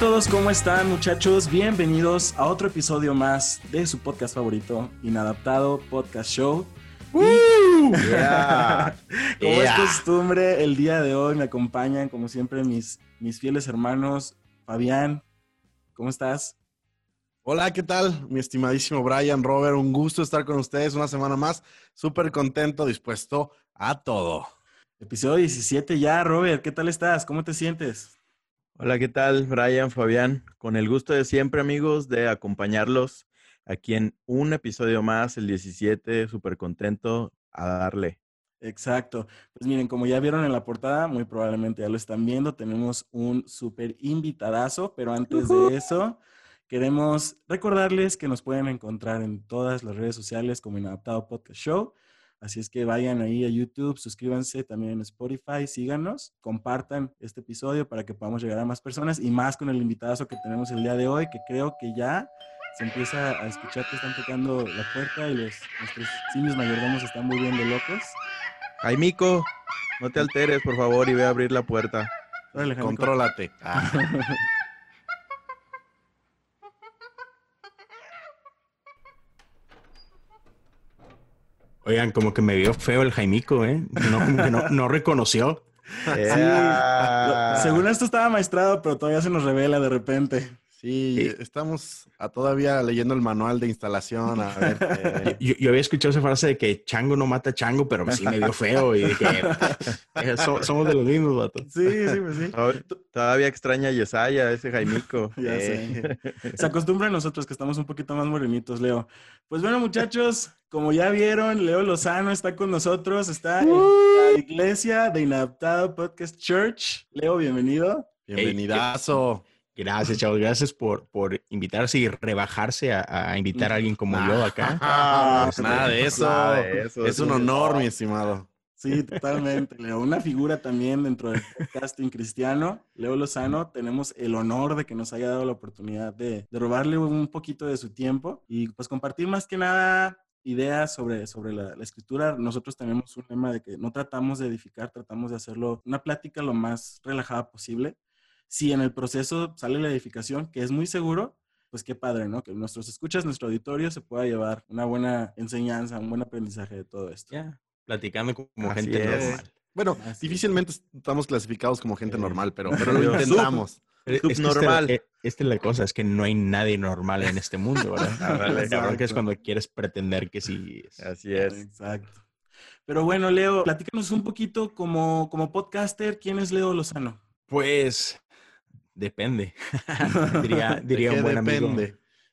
todos, ¿cómo están muchachos? Bienvenidos a otro episodio más de su podcast favorito, Inadaptado Podcast Show. Como es costumbre, el día de hoy me acompañan, como siempre, mis, mis fieles hermanos. Fabián, ¿cómo estás? Hola, ¿qué tal? Mi estimadísimo Brian, Robert, un gusto estar con ustedes una semana más. Súper contento, dispuesto a todo. Episodio 17 ya, Robert, ¿qué tal estás? ¿Cómo te sientes? Hola, ¿qué tal? Brian, Fabián, con el gusto de siempre, amigos, de acompañarlos aquí en un episodio más, el 17, súper contento a darle. Exacto. Pues miren, como ya vieron en la portada, muy probablemente ya lo están viendo, tenemos un súper invitadazo, pero antes de eso, queremos recordarles que nos pueden encontrar en todas las redes sociales como Inadaptado Podcast Show. Así es que vayan ahí a YouTube, suscríbanse también en Spotify, síganos, compartan este episodio para que podamos llegar a más personas y más con el invitadazo que tenemos el día de hoy, que creo que ya se empieza a escuchar que están tocando la puerta y los, nuestros simios mayordomos están muy bien de locos. Jaimico, no te alteres, por favor, y ve a abrir la puerta. Órale, Contrólate. Ah. Oigan, como que me vio feo el Jaimico, ¿eh? No, como que no, reconoció. según esto estaba maestrado, pero todavía se nos revela de repente. Sí, estamos todavía leyendo el manual de instalación. A ver, eh. yo, había escuchado esa frase de que chango no mata chango, pero sí me vio feo y dije, eh, somos de los mismos, vato. Sí, sí, pues sí. Todavía extraña a Yesaya, ese Jaimico. ya sé. Se acostumbra a nosotros que estamos un poquito más morenitos, Leo. Pues bueno, muchachos, como ya vieron, Leo Lozano está con nosotros, está en la iglesia de Inadaptado Podcast Church. Leo, bienvenido. Bienvenidazo. Gracias, chavos. Gracias por, por invitarse y rebajarse a, invitar a alguien como yo acá. Este, nada, de eso. Es un honor, mi estimado. Sí, totalmente, Leo. Una figura también dentro del podcasting cristiano, Leo Lozano. Tenemos el honor de que nos haya dado la oportunidad de, robarle un poquito de su tiempo y pues compartir más que nada ideas sobre, sobre la, la, escritura. Nosotros tenemos un lema de que no tratamos de edificar, tratamos de hacerlo una plática lo más relajada posible si en el proceso sale la edificación, que es muy seguro, pues qué padre, ¿no? Que nuestros escuchas, nuestro auditorio se pueda llevar una buena enseñanza, un buen aprendizaje de todo esto. Ya, platicando como gente normal. Bueno, difícilmente estamos clasificados como gente normal, pero, pero lo intentamos. Es normal. Eh, esta, es la cosa, es que no hay nadie normal en este mundo, ¿verdad? La que es cuando quieres pretender que sí. Así es. Exacto. Pero bueno, Leo, platícanos un poquito como, como podcaster, ¿quién es Leo Lozano? Pues Depende. diría, diría un buen amigo.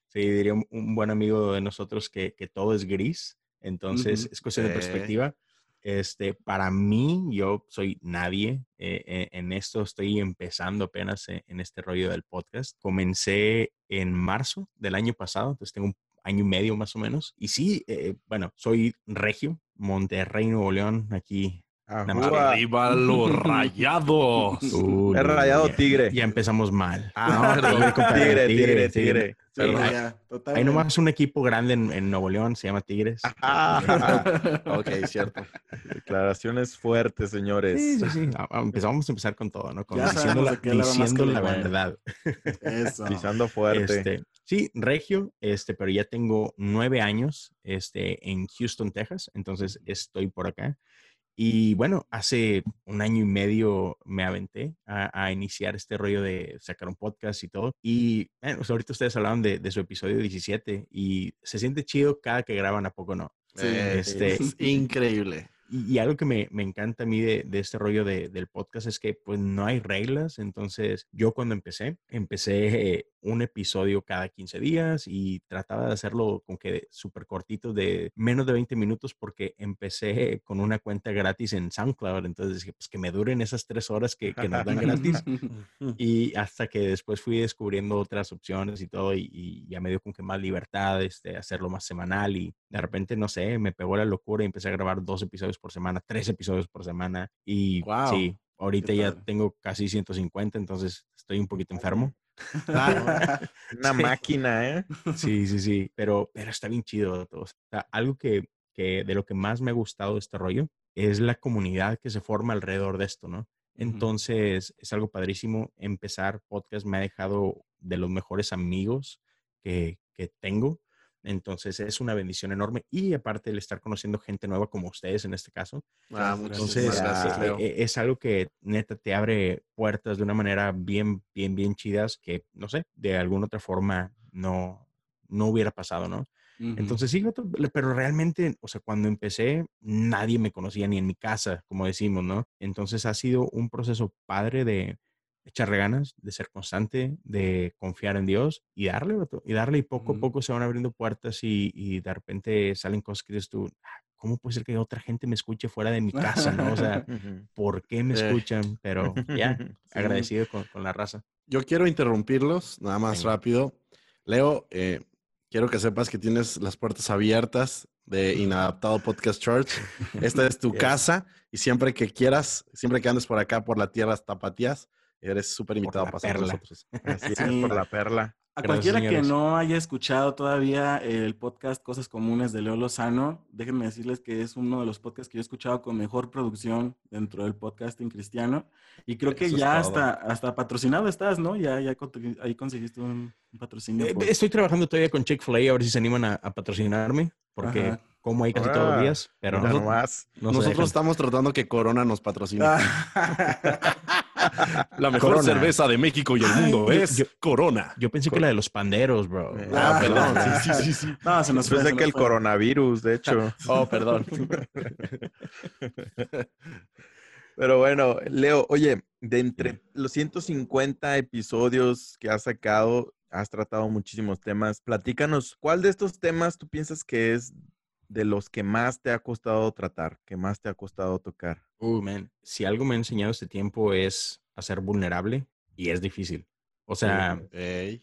Sí, diría un, buen amigo de nosotros que, que todo es gris. Entonces, es cuestión de perspectiva. Este, para mí, yo soy nadie eh, eh, en esto. Estoy empezando apenas en, en, este rollo del podcast. Comencé en marzo del año pasado, entonces tengo un año y medio más o menos. Y sí, eh, bueno, soy regio, Monterrey, Nuevo León, aquí Arriba los rayados. el rayado tigre. Ya empezamos mal. Ah, tigre, tigre, tigre, hay, nomás un equipo grande en, Nuevo León, se llama Tigres. ok, cierto. Declaraciones fuertes, señores. Sí, sí, sí. Ah, ah, empezamos a empezar con todo, ¿no? diciendo la, diciendo la verdad. Eso. Pisando fuerte. Este, sí, Regio, este, pero ya tengo nueve años este, en Houston, Texas, entonces estoy por acá. Y bueno, hace un año y medio me aventé a, iniciar este rollo de sacar un podcast y todo. Y bueno, pues, ahorita ustedes hablaban de, de, su episodio 17 y se siente chido cada que graban, ¿a poco no? Sí, este, es increíble. Y, algo que me, me, encanta a mí de, de este rollo de, del podcast es que pues no hay reglas. Entonces yo cuando empecé, empecé un episodio cada 15 días y trataba de hacerlo con que súper cortito de menos de 20 minutos porque empecé con una cuenta gratis en SoundCloud. Entonces dije, pues que me duren esas tres horas que, que nos dan gratis. y hasta que después fui descubriendo otras opciones y todo y, ya me dio con que más libertad, este, hacerlo más semanal y de repente, no sé, me pegó la locura y empecé a grabar dos episodios por semana, tres episodios por semana y sí, ahorita ya tengo casi 150, entonces estoy un poquito enfermo. Una máquina, ¿eh? Sí, sí, sí, pero, pero está bien chido. O sea, algo que, que de lo que más me ha gustado de este rollo es la comunidad que se forma alrededor de esto, ¿no? Entonces, es algo padrísimo. Empezar podcast me ha dejado de los mejores amigos que, que tengo. Entonces es una bendición enorme y aparte el estar conociendo gente nueva como ustedes en este caso. Ah, Entonces gracias, eh, Leo. eh, es algo que neta te abre puertas de una manera bien, bien, bien chidas que, no sé, de alguna otra forma no, no hubiera pasado, ¿no? Entonces sí, pero realmente, o sea, cuando empecé, nadie me conocía ni en mi casa, como decimos, ¿no? Entonces ha sido un proceso padre de echarle ganas, de ser constante, de confiar en Dios y darle, y darle, y poco a Ujú. poco se van abriendo puertas y, y de repente salen cosas que dices tú, "Ah, ¿cómo puede ser que otra gente me escuche fuera de mi casa, no? O sea. ¿por qué me escuchan? Pero ya, Sí. agradecido con, con la raza. Yo quiero interrumpirlos, nada más Venga. rápido. Leo, eh, quiero que sepas que tienes las puertas abiertas de Inadaptado Podcast Church. Esta es tu Yes. casa y siempre que quieras, siempre que andes por acá, por la tierra tapatías, eres súper invitado a pasar con nosotros. Así es, Sí. por la perla. A Gracias, cualquiera que no haya escuchado todavía el podcast Cosas Comunes de Leo Lozano, déjenme decirles que es uno de los podcasts que yo he escuchado con mejor producción dentro del podcasting cristiano. Y creo que Eso es ya hasta, hasta patrocinado estás, ¿no? Ya, ya ahí conseguiste un, un patrocinio. Eh, por- Estoy trabajando todavía con Chick-fil-A, a ver si se animan a, a patrocinarme, porque Ajá. como ahí casi todos los Ah, días, pero Mira no, nomás. no se nosotros dejan. estamos tratando que Corona nos patrocine. Ah, La mejor Corona. cerveza de México y el mundo es yo- Corona. Yo pensé que la de los panderos, bro. Eh, Ah, Ah, perdón. ah. Sí, sí, sí, sí. no, se nos fue. Pensé se que nos el fue. coronavirus, de hecho. Oh, perdón. Pero bueno, Leo, oye, de entre los 150 episodios que has sacado, has tratado muchísimos temas. Platícanos, ¿cuál de estos temas tú piensas que es de los que más te ha costado tratar, que más te ha costado tocar? Uh, man, si algo me ha enseñado este tiempo es a ser vulnerable y es difícil. O sea,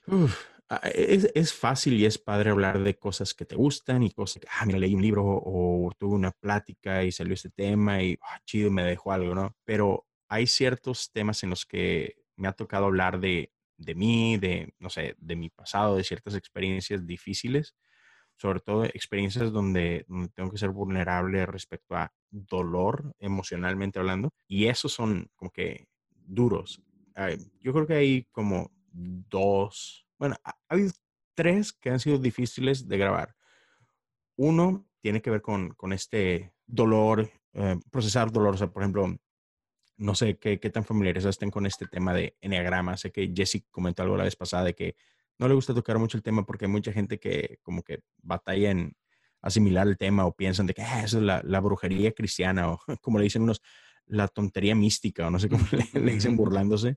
uf, ah, es, es fácil y es padre hablar de cosas que te gustan y cosas que, ah, mira, leí un libro o, tuve una plática y salió este tema y ah, chido, me dejó algo, ¿no? Pero hay ciertos temas en los que me ha tocado hablar de, de mí, de, no sé, de mi pasado, de ciertas experiencias difíciles, sobre todo experiencias donde, donde tengo que ser vulnerable respecto a dolor emocionalmente hablando. Y esos son como que duros. Yo creo que hay como dos, bueno, ha, ha habido tres que han sido difíciles de grabar. Uno tiene que ver con, con este dolor, eh, procesar dolor, o sea, por ejemplo, no sé qué, qué tan familiares estén con este tema de enneagrama. Sé que Jesse comentó algo la vez pasada de que no le gusta tocar mucho el tema porque hay mucha gente que como que batalla en asimilar el tema o piensan de que "Ah, eso es la, la brujería cristiana o como le dicen unos, la tontería mística o no sé cómo le, le dicen burlándose.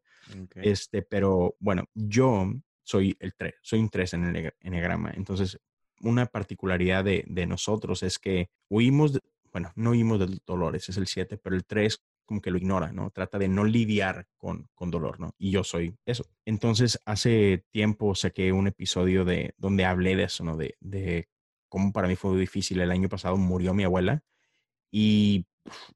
Este, pero bueno, yo soy el 3, soy un 3 en el ene- enneagrama. Entonces, una particularidad de, de nosotros es que huimos, de- bueno, no huimos del dolor, ese es el 7, pero el 3 como que lo ignora, ¿no? Trata de no lidiar con, con dolor, ¿no? Y yo soy eso. Entonces, hace tiempo saqué un episodio de donde hablé de eso, ¿no? De, de cómo para mí fue difícil. El año pasado murió mi abuela y,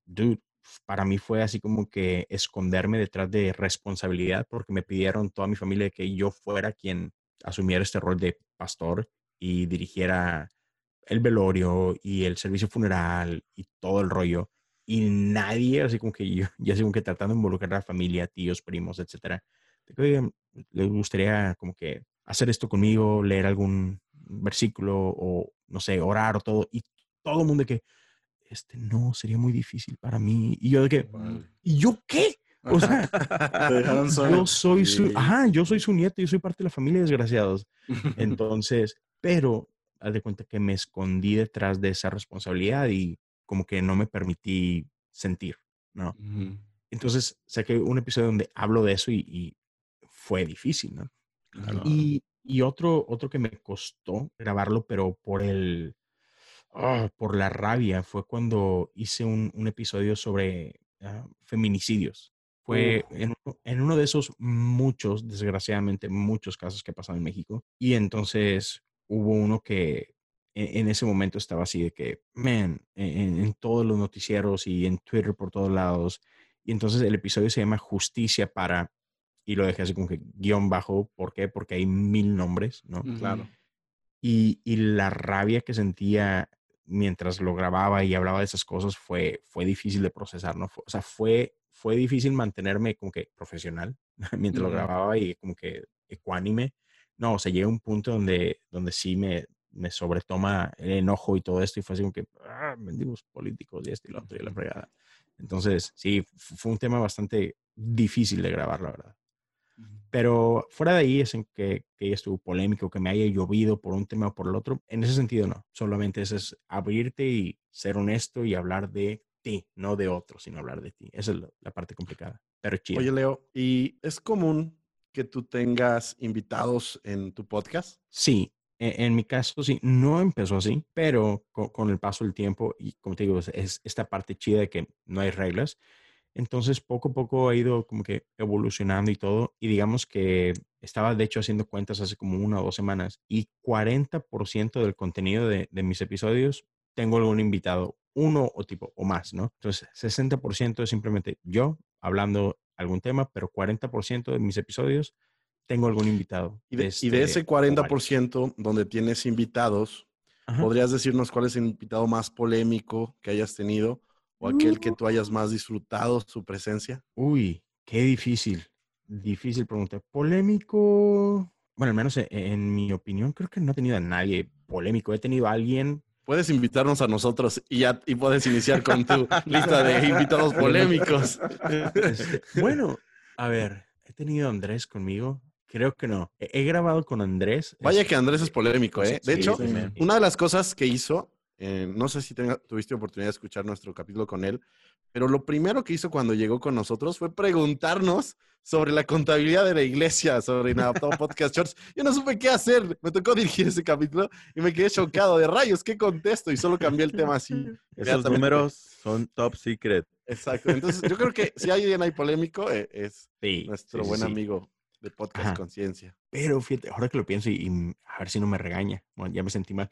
dude, para mí fue así como que esconderme detrás de responsabilidad porque me pidieron toda mi familia que yo fuera quien asumiera este rol de pastor y dirigiera el velorio y el servicio funeral y todo el rollo. Y nadie, así como que yo, ya como que tratando de involucrar a la familia, tíos, primos, etcétera. de que, "Oigan, les gustaría como que hacer esto conmigo, leer algún versículo o, no sé, orar o todo. Y todo el mundo de que, este, no, sería muy difícil para mí. Y yo de que, ¿y yo qué? O sea, yo soy su, ajá, yo soy su nieto, yo soy parte de la familia, desgraciados. Entonces, pero haz de cuenta que me escondí detrás de esa responsabilidad y como que no me permití sentir, ¿no? Ujú. Entonces saqué un episodio donde hablo de eso y, y fue difícil, ¿no? Y, y otro, otro que me costó grabarlo, pero por el, ah, por la rabia, fue cuando hice un, un episodio sobre ah, feminicidios. Fue en, en uno de esos muchos, desgraciadamente, muchos casos que pasan en México. Y entonces hubo uno que en, en ese momento estaba así de que, man, en, en todos los noticieros y en Twitter por todos lados. Y entonces el episodio se llama Justicia para, y lo dejé así como que guion bajo. ¿Por qué? Porque hay mil nombres, ¿no? Claro. Y, y la rabia que sentía mientras lo grababa y hablaba de esas cosas fue, fue difícil de procesar, ¿no? Fue- o sea, fue, fue difícil mantenerme como que profesional mientras lo grababa y como que ecuánime. No, o sea, llega un punto donde, donde sí me, me sobretoma el enojo y todo esto y fue así como que, ah, mendigos políticos y esto y lo otro y la fregada. Entonces, sí, fu- fue un tema bastante difícil de grabar, la verdad. Pero fuera de ahí es en que, que estuvo polémico, que me haya llovido por un tema o por el otro. En ese sentido, no. Solamente ese es abrirte y ser honesto y hablar de ti, no de otro, sino hablar de ti. Esa es la, parte complicada. Pero chido. Oye, Leo, ¿y es común que tú tengas invitados en tu podcast? Sí, en, mi caso sí, no empezó así, pero co- con, el paso del tiempo y como te digo, es, es esta parte chida de que no hay reglas. Entonces, poco a poco ha ido como que evolucionando y todo. Y digamos que estaba, de hecho, haciendo cuentas hace como una o dos semanas y 40% del contenido de, de mis episodios tengo algún invitado, uno o tipo o más, ¿no? Entonces, 60% es simplemente yo hablando algún tema, pero 40% de mis episodios tengo algún invitado. Y de, y de este, ese o varios. 40% donde tienes invitados, Ajá. ¿podrías decirnos cuál es el invitado más polémico que hayas tenido o aquel que tú hayas más disfrutado su presencia? Uy, qué difícil. Difícil pregunta. Polémico. Bueno, al menos e- en, mi opinión, creo que no he tenido a nadie polémico. He tenido a alguien. Puedes invitarnos a nosotros y ya y puedes iniciar con tu lista de invitados polémicos. este, bueno, a ver, he tenido a Andrés conmigo. Creo que no. He, he grabado con Andrés. Vaya este, que Andrés es polémico, ¿eh? De sí, hecho, sí, sí. una de las cosas que hizo, eh, no sé si tenga- tuviste oportunidad de escuchar nuestro capítulo con él, pero lo primero que hizo cuando llegó con nosotros fue preguntarnos sobre la contabilidad de la iglesia, sobre Inadaptado Podcast Church. Yo no supe qué hacer. Me tocó dirigir ese capítulo y me quedé chocado de rayos, ¿qué contesto? Y solo cambié el tema así. Esos números son top secret. Exacto. Entonces, yo creo que si alguien hay polémico, eh, es Sí, nuestro sí, buen sí. amigo de Podcast. Conciencia. Pero fíjate, ahora que lo pienso y, y a ver si no me regaña. Bueno, ya me sentí mal.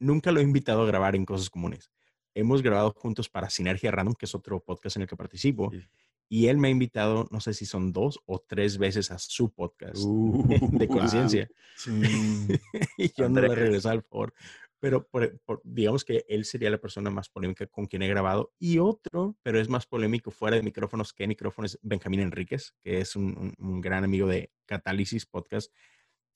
Nunca lo he invitado a grabar en cosas comunes. Hemos grabado juntos para Sinergia Random, que es otro podcast en el que participo. Sí. Y él me ha invitado, no sé si son dos o tres veces a su podcast Uh, de wow. conciencia. y yo no le regresé al favor. Pero por- por- digamos que él sería la persona más polémica con quien he grabado. Y otro, pero es más polémico fuera de micrófonos que micrófonos, Benjamín Enríquez, que es un, un- un gran amigo de Catálisis Podcast.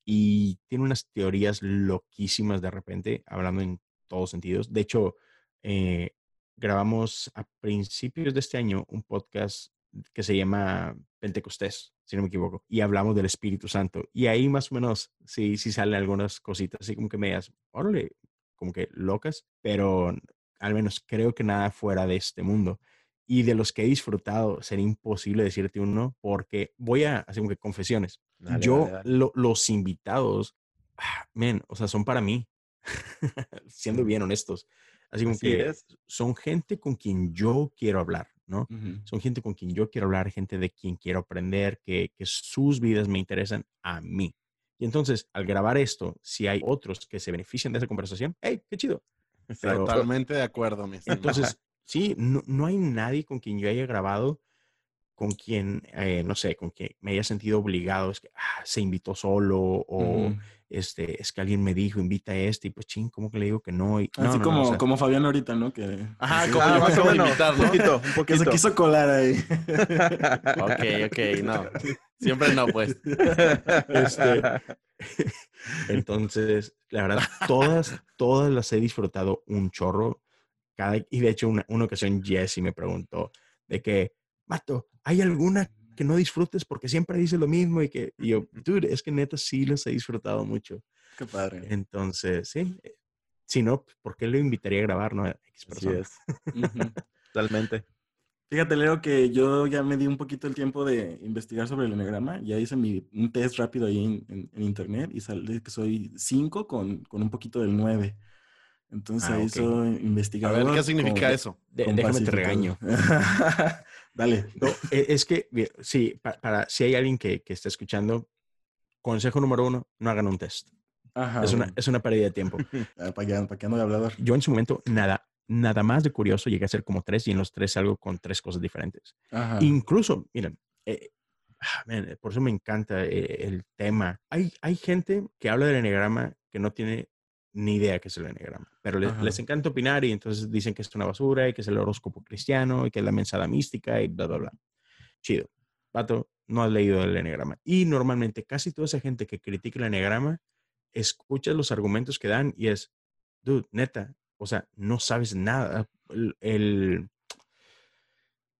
Y tiene unas teorías loquísimas de repente, hablando en todos sentidos. De hecho, eh, grabamos a principios de este año un podcast que se llama Pentecostés, si no me equivoco, y hablamos del Espíritu Santo. Y ahí más o menos sí, sí salen algunas cositas, así como que medias, órale, como que locas, pero al menos creo que nada fuera de este mundo. Y de los que he disfrutado, sería imposible decirte uno, porque voy a hacer como que confesiones. Dale, Yo, dale, dale. lo- los invitados, ah, men, o sea, son para mí, siendo bien honestos. Así como Así que es. son gente con quien yo quiero hablar, ¿no? Son gente con quien yo quiero hablar, gente de quien quiero aprender, que, que sus vidas me interesan a mí. Y entonces, al grabar esto, si hay otros que se benefician de esa conversación, ¡hey, qué chido! Pero- Totalmente de acuerdo, mi estimado. Entonces, sí, no, no hay nadie con quien yo haya grabado, con quien, eh, no sé, con quien me haya sentido obligado, es que ah, se invitó solo o este, es que alguien me dijo, invita a este, y pues ching, ¿cómo que le digo que no? Y, Así no, no, como, o sea, como Fabián ahorita, ¿no? Que, Ajá, como Ah, yo menos, invitar, un ¿no? poquito, un que se poquito. quiso colar ahí. Ok, ok, no. Siempre no, pues. Este, Entonces, la verdad, todas, todas las he disfrutado un chorro. Cada, y de hecho, una, una ocasión Jesse me preguntó de que, Mato, ¿hay alguna que no disfrutes porque siempre dices lo mismo? Y que y yo, dude, es que neta sí los he disfrutado mucho. Qué padre. Entonces, sí. eh, Si no, ¿por qué lo invitaría a grabar? No, X Así es, totalmente. Fíjate, Leo, que yo ya me di un poquito el tiempo de investigar sobre el enneagrama. Ya hice mi, un test rápido ahí en, en- en internet y sale que soy 5 con, con un poquito del 9. Entonces Ah, ahí ok. soy A investigador. ver, ¿qué significa con- eso? De- con déjame te regaño. Dale. No, e- es que, sí, pa- para, si hay alguien que, que está escuchando, consejo número uno, no hagan un test. Ajá. es, una, bueno. es una pérdida de tiempo. Ah, ¿Para qué, para qué de hablador? Yo en su momento, nada, nada más de curioso, llegué a hacer como tres y en los tres salgo con tres cosas diferentes. Ajá. Incluso, miren, eh, ah, man, por eso me encanta eh, el tema. Hay, hay gente que habla del enneagrama que no tiene ni idea qué es el enneagrama, pero les, encanta opinar y entonces dicen que es una basura y que es el horóscopo cristiano y que es la mensada mística y bla, bla, bla. chido. Pato, no has leído el enegrama. Y normalmente casi toda esa gente que critica el enegrama, escucha los argumentos que dan y es, dude, neta, o sea, no sabes nada. El,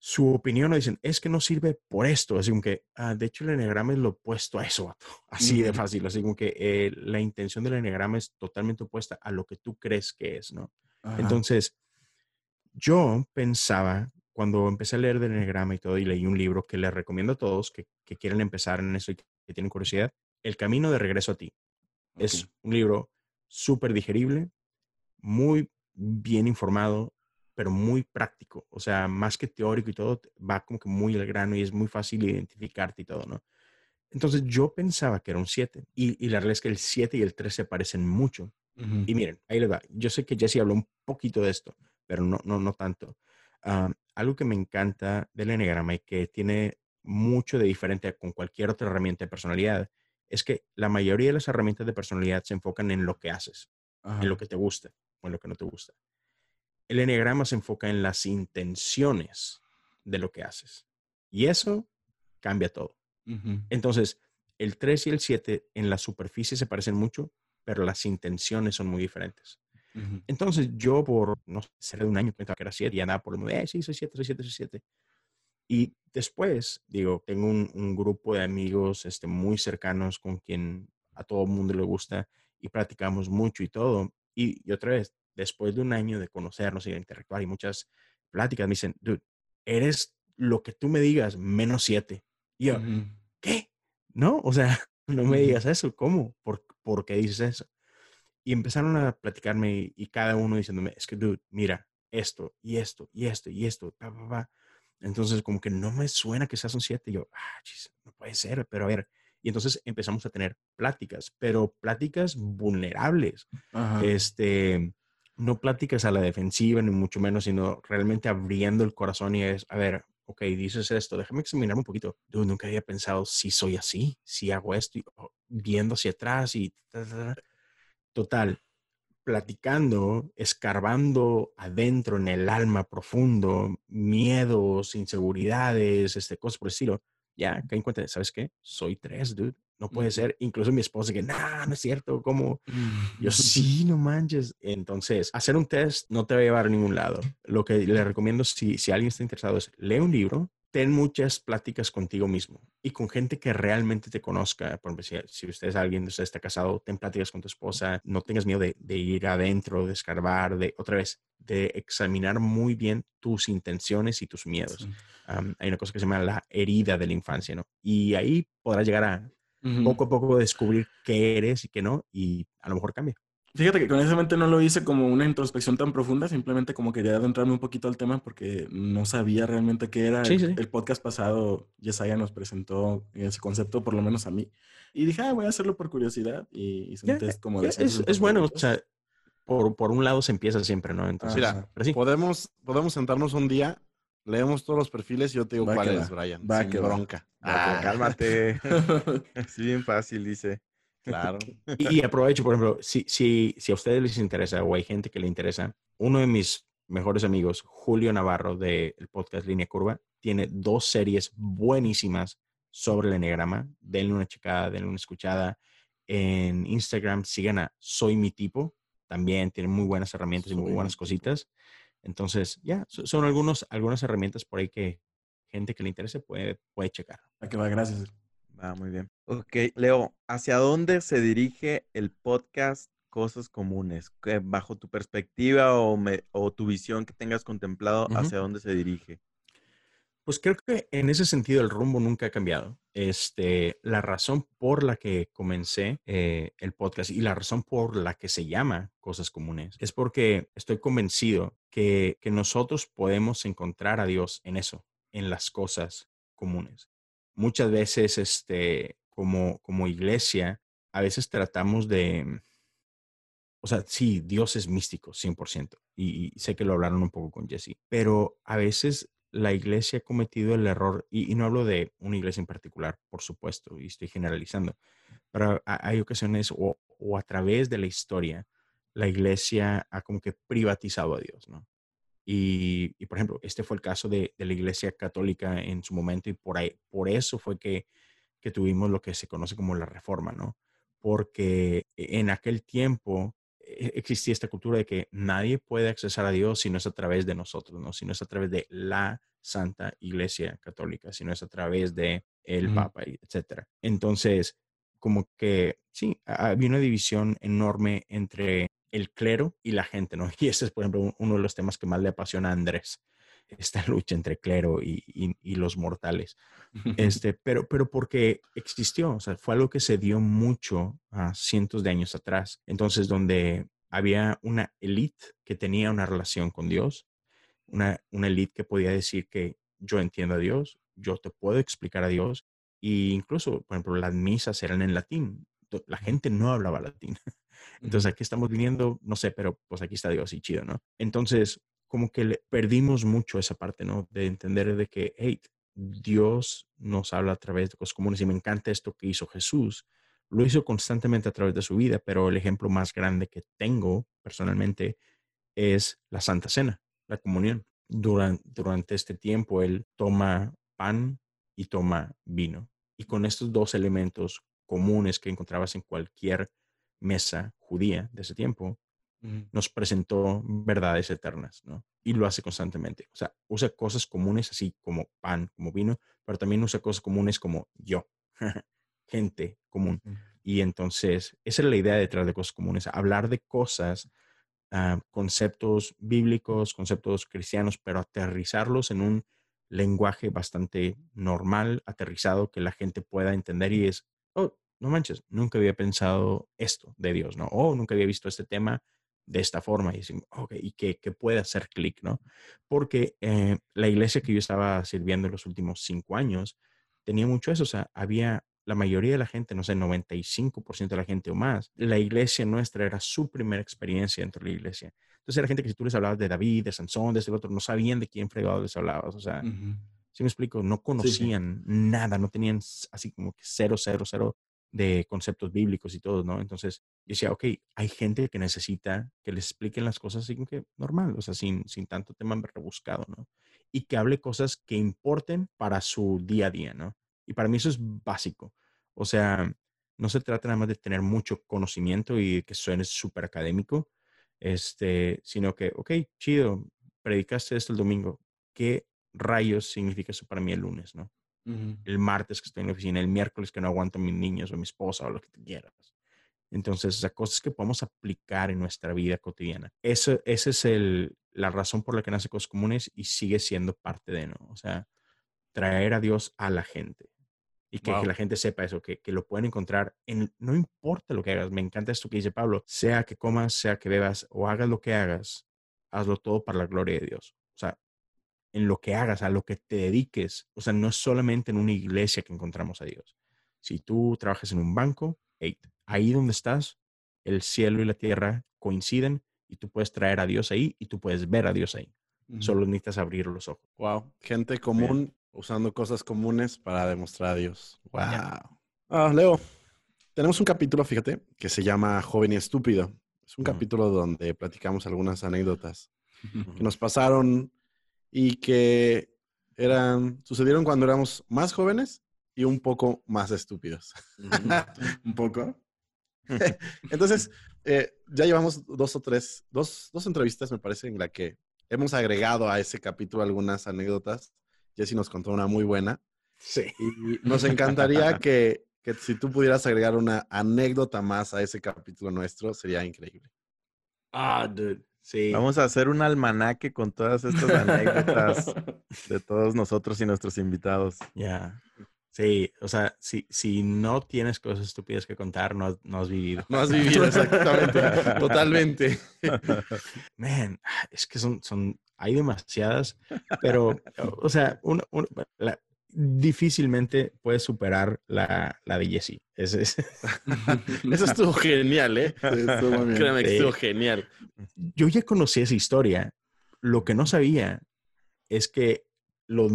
su opinión lo dicen, es que no sirve por esto. Así como que, ah, de hecho, el enegrama es lo opuesto a eso, así de fácil. Así como que eh, la intención del enegrama es totalmente opuesta a lo que tú crees que es, ¿no? Entonces, yo pensaba, cuando empecé a leer del enegrama y todo, y leí un libro que les recomiendo a todos que, que quieren empezar en eso y que, tienen curiosidad, El Camino de Regreso a Ti. Es un libro súper digerible, muy bien informado, pero muy práctico. O sea, más que teórico y todo, va como que muy al grano y es muy fácil identificarte y todo, ¿no? Entonces yo pensaba que era un 7 y, la realidad es que el 7 y el 3 se parecen mucho. Y miren, ahí le va. Yo sé que Jesse habló un poquito de esto, pero no, no, no tanto. Ah, algo que me encanta del Enneagrama y que tiene mucho de diferente con cualquier otra herramienta de personalidad es que la mayoría de las herramientas de personalidad se enfocan en lo que haces, en lo que te gusta o en lo que no te gusta. El enneagrama se enfoca en las intenciones de lo que haces. Y eso cambia todo. Entonces, el 3 y el 7 en la superficie se parecen mucho, pero las intenciones son muy diferentes. Entonces, yo por, no sé, de un año pensaba que era 7 y andaba por el mundo, eh, sí, soy 7, soy 7, soy 7. Y después, digo, tengo un, grupo de amigos este, muy cercanos con quien a todo el mundo le gusta y practicamos mucho y todo. Y, otra vez, después de un año de conocernos y de interactuar y muchas pláticas, me dicen, dude, eres lo que tú me digas menos siete. Y yo, ¿qué? No, o sea, no me digas eso. ¿Cómo? ¿Por, ¿Por qué dices eso? Y empezaron a platicarme y, cada uno diciéndome, es que, dude, mira, esto y esto y esto y esto, pa, pa, pa. Entonces, como que no me suena que seas un 7. Y yo, ah, chis, no puede ser, pero a ver. Y entonces empezamos a tener pláticas, pero pláticas vulnerables. Este, no pláticas a la defensiva, ni mucho menos, sino realmente abriendo el corazón y es, a ver, ok, dices esto, déjame examinar un poquito. Yo nunca había pensado si soy así, si hago esto, oh, viendo hacia atrás y... Total, platicando, escarbando adentro en el alma profundo, miedos, inseguridades, este, cosas por el estilo, ya caí en cuenta, ¿sabes qué? Soy tres, dude. No puede ser. Incluso mi esposa que, no, no es cierto. ¿Cómo? Yo, sí, no manches. Entonces, hacer un test no te va a llevar a ningún lado. Lo que le recomiendo, si, si alguien está interesado, es lee un libro, ten muchas pláticas contigo mismo y con gente que realmente te conozca. Por ejemplo, si, usted es alguien, usted está casado, ten pláticas con tu esposa, no tengas miedo de, ir adentro, de escarbar, de otra vez, de examinar muy bien tus intenciones y tus miedos. hay una cosa que se llama la herida de la infancia, ¿no? Y ahí podrás llegar a poco a poco descubrir qué eres y qué no, y a lo mejor cambia. Fíjate que con esa mente no lo hice como una introspección tan profunda, simplemente como quería adentrarme un poquito al tema porque no sabía realmente qué era. el, podcast pasado, Yesaya nos presentó ese concepto, por lo menos a mí. Y dije, ah, voy a hacerlo por curiosidad y hice un test como de... es, es bueno, o sea, por, por, un lado se empieza siempre, ¿no? Entonces, Mira, podemos, podemos sentarnos un día, leemos todos los perfiles y yo te digo cuál es, Brian. Va que bronca. Ah, cálmate. sí, bien fácil, dice. Claro. Y, aprovecho, por ejemplo, si, si, si a ustedes les interesa o hay gente que le interesa, uno de mis mejores amigos, Julio Navarro, del podcast Línea Curva, tiene dos series buenísimas sobre el enneagrama. Denle una checada, denle una escuchada. En Instagram sigan a Soy Mi Tipo. También tiene muy buenas herramientas y muy buenas cositas. Entonces, ya, son algunos, algunas herramientas por ahí que gente que le interese puede, puede checar. A que va, gracias. Ah, muy bien. Ok, Leo, ¿hacia dónde se dirige el podcast Cosas Comunes? Bajo tu perspectiva o, o tu visión que tengas contemplado, ¿hacia dónde se dirige? Pues creo que en ese sentido el rumbo nunca ha cambiado. Este, la razón por la que comencé eh, el podcast y la razón por la que se llama Cosas Comunes es porque estoy convencido que, que nosotros podemos encontrar a Dios en eso, en las cosas comunes. Muchas veces, este, como, como iglesia, a veces tratamos de, o sea, sí, Dios es místico, 100%, y, sé que lo hablaron un poco con Jesse, pero a veces la iglesia ha cometido el error, y, no hablo de una iglesia en particular, por supuesto, y estoy generalizando, pero hay ocasiones o, a través de la historia, la iglesia ha como que privatizado a Dios, ¿no? Y, por ejemplo, este fue el caso de, de, la Iglesia Católica en su momento y por, ahí, por eso fue que, que tuvimos lo que se conoce como la Reforma, ¿no? Porque en aquel tiempo e, existía esta cultura de que nadie puede accesar a Dios si no es a través de nosotros, ¿no? Si no es a través de la Santa Iglesia Católica, si no es a través de el. Papa, etcétera. Entonces, como que sí, había una división enorme entre el clero y la gente, ¿no? Y ese es, por ejemplo, uno de los temas que más le apasiona a Andrés, esta lucha entre clero y, y, y los mortales. Este, pero, pero porque existió, o sea, fue algo que se dio mucho a cientos de años atrás. Entonces, donde había una élite que tenía una relación con Dios, una, una élite que podía decir que yo entiendo a Dios, yo te puedo explicar a Dios, e incluso, por ejemplo, las misas eran en latín. La gente no hablaba latín. Entonces, aquí estamos viniendo, no sé, pero pues aquí está Dios y chido, ¿no? Entonces, como que le perdimos mucho esa parte, ¿no? De entender de que, hey, Dios nos habla a través de cosas comunes y me encanta esto que hizo Jesús. Lo hizo constantemente a través de su vida, pero el ejemplo más grande que tengo personalmente es la Santa Cena, la comunión. Durante, durante este tiempo, Él toma pan y toma vino. Y con estos dos elementos comunes que encontrabas en cualquier mesa judía de ese tiempo, nos presentó verdades eternas, ¿no? Y lo hace constantemente. O sea, usa cosas comunes así como pan, como vino, pero también usa cosas comunes como yo, gente común. Y entonces, esa es la idea detrás de cosas comunes, hablar de cosas, uh, conceptos bíblicos, conceptos cristianos, pero aterrizarlos en un lenguaje bastante normal, aterrizado, que la gente pueda entender y es, oh, no manches, nunca había pensado esto de Dios, ¿no? O oh, nunca había visto este tema de esta forma y, decimos, okay, y que, que puede hacer clic, ¿no? Porque eh, la iglesia que yo estaba sirviendo en los últimos cinco años tenía mucho eso, o sea, había la mayoría de la gente, no sé, 95% de la gente o más, la iglesia nuestra era su primera experiencia dentro de la iglesia. Entonces era gente que si tú les hablabas de David, de Sansón, de ese otro, no sabían de quién fregado les hablabas, o sea, uh -huh. ¿sí me explico? No conocían sí, sí. nada, no tenían así como que cero, cero, cero de conceptos bíblicos y todo, ¿no? Entonces decía, ok, hay gente que necesita que les expliquen las cosas así que normal, o sea, sin, sin tanto tema rebuscado, ¿no? Y que hable cosas que importen para su día a día, ¿no? Y para mí eso es básico. O sea, no se trata nada más de tener mucho conocimiento y que suene súper académico, este, sino que, ok, chido, predicaste esto el domingo. ¿Qué rayos significa eso para mí el lunes, no? Uh -huh. El martes que estoy en la oficina, el miércoles que no aguanto a mis niños o a mi esposa o lo que tú quieras. Entonces, sea, cosas que podemos aplicar en nuestra vida cotidiana. Eso, esa es el, la razón por la que nace Cosas Comunes y sigue siendo parte de, ¿no? O sea, traer a Dios a la gente y que, wow. que, la gente sepa eso, que, que, lo pueden encontrar en, no importa lo que hagas, me encanta esto que dice Pablo, sea que comas, sea que bebas o hagas lo que hagas, hazlo todo para la gloria de Dios. O sea, en lo que hagas, a lo que te dediques, o sea, no es solamente en una iglesia que encontramos a Dios. Si tú trabajas en un banco, hey, ahí donde estás, el cielo y la tierra coinciden y tú puedes traer a Dios ahí y tú puedes ver a Dios ahí. Uh -huh. Solo necesitas abrir los ojos. Wow, gente común usando cosas comunes para demostrar a Dios. Wow. Ah, Leo, tenemos un capítulo, fíjate, que se llama Joven y Estúpido. Es un uh -huh. capítulo donde platicamos algunas anécdotas que nos pasaron y que eran, sucedieron cuando éramos más jóvenes y un poco más estúpidos. ¿Un poco? Entonces, eh, ya llevamos dos o tres, dos, dos entrevistas, me parece, en la que hemos agregado a ese capítulo algunas anécdotas Jessy nos contó una muy buena. Sí. Y nos encantaría que, que, si tú pudieras agregar una anécdota más a ese capítulo nuestro, sería increíble. Ah, dude. Sí. Vamos a hacer un almanaque con todas estas anécdotas de todos nosotros y nuestros invitados. Ya. Yeah. Sí, o sea, si, si no tienes cosas estúpidas que contar, no, no has vivido. No has vivido, exactamente. Totalmente. Man, es que son, son, hay demasiadas, pero, o sea, uno, uno, la, difícilmente puedes superar la, la de Jessie. Es, es... Eso estuvo genial, ¿eh? Estuvo Créeme que estuvo genial. Yo ya conocí esa historia. Lo que no sabía es que los,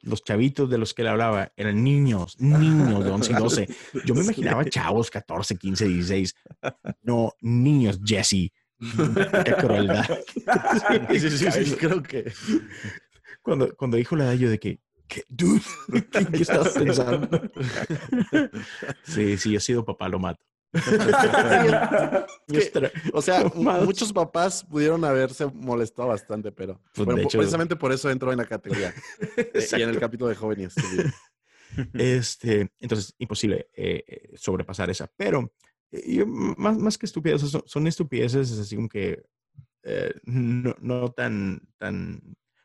los, chavitos de los que él hablaba eran niños, niños de 11 y 12. Yo me imaginaba chavos 14, 15, 16. No, niños, Jesse. Qué crueldad. Sí, sí, sí, sí, creo que. Cuando, cuando dijo la edad, yo de que, ¿qué, dude? ¿Qué, qué estabas pensando? Sí, sí, yo he sido papá, lo mato. Que- O sea, muchos papás pudieron haberse molestado bastante, pero Pues, bueno, hecho- precisamente por eso entró en la categoría. Eh, y en el capítulo de estúpido. Este, entonces, imposible eh, eh, sobrepasar esa. Pero eh, más, más que estupideces, son, son estupideces así como que eh, no, no tan, tan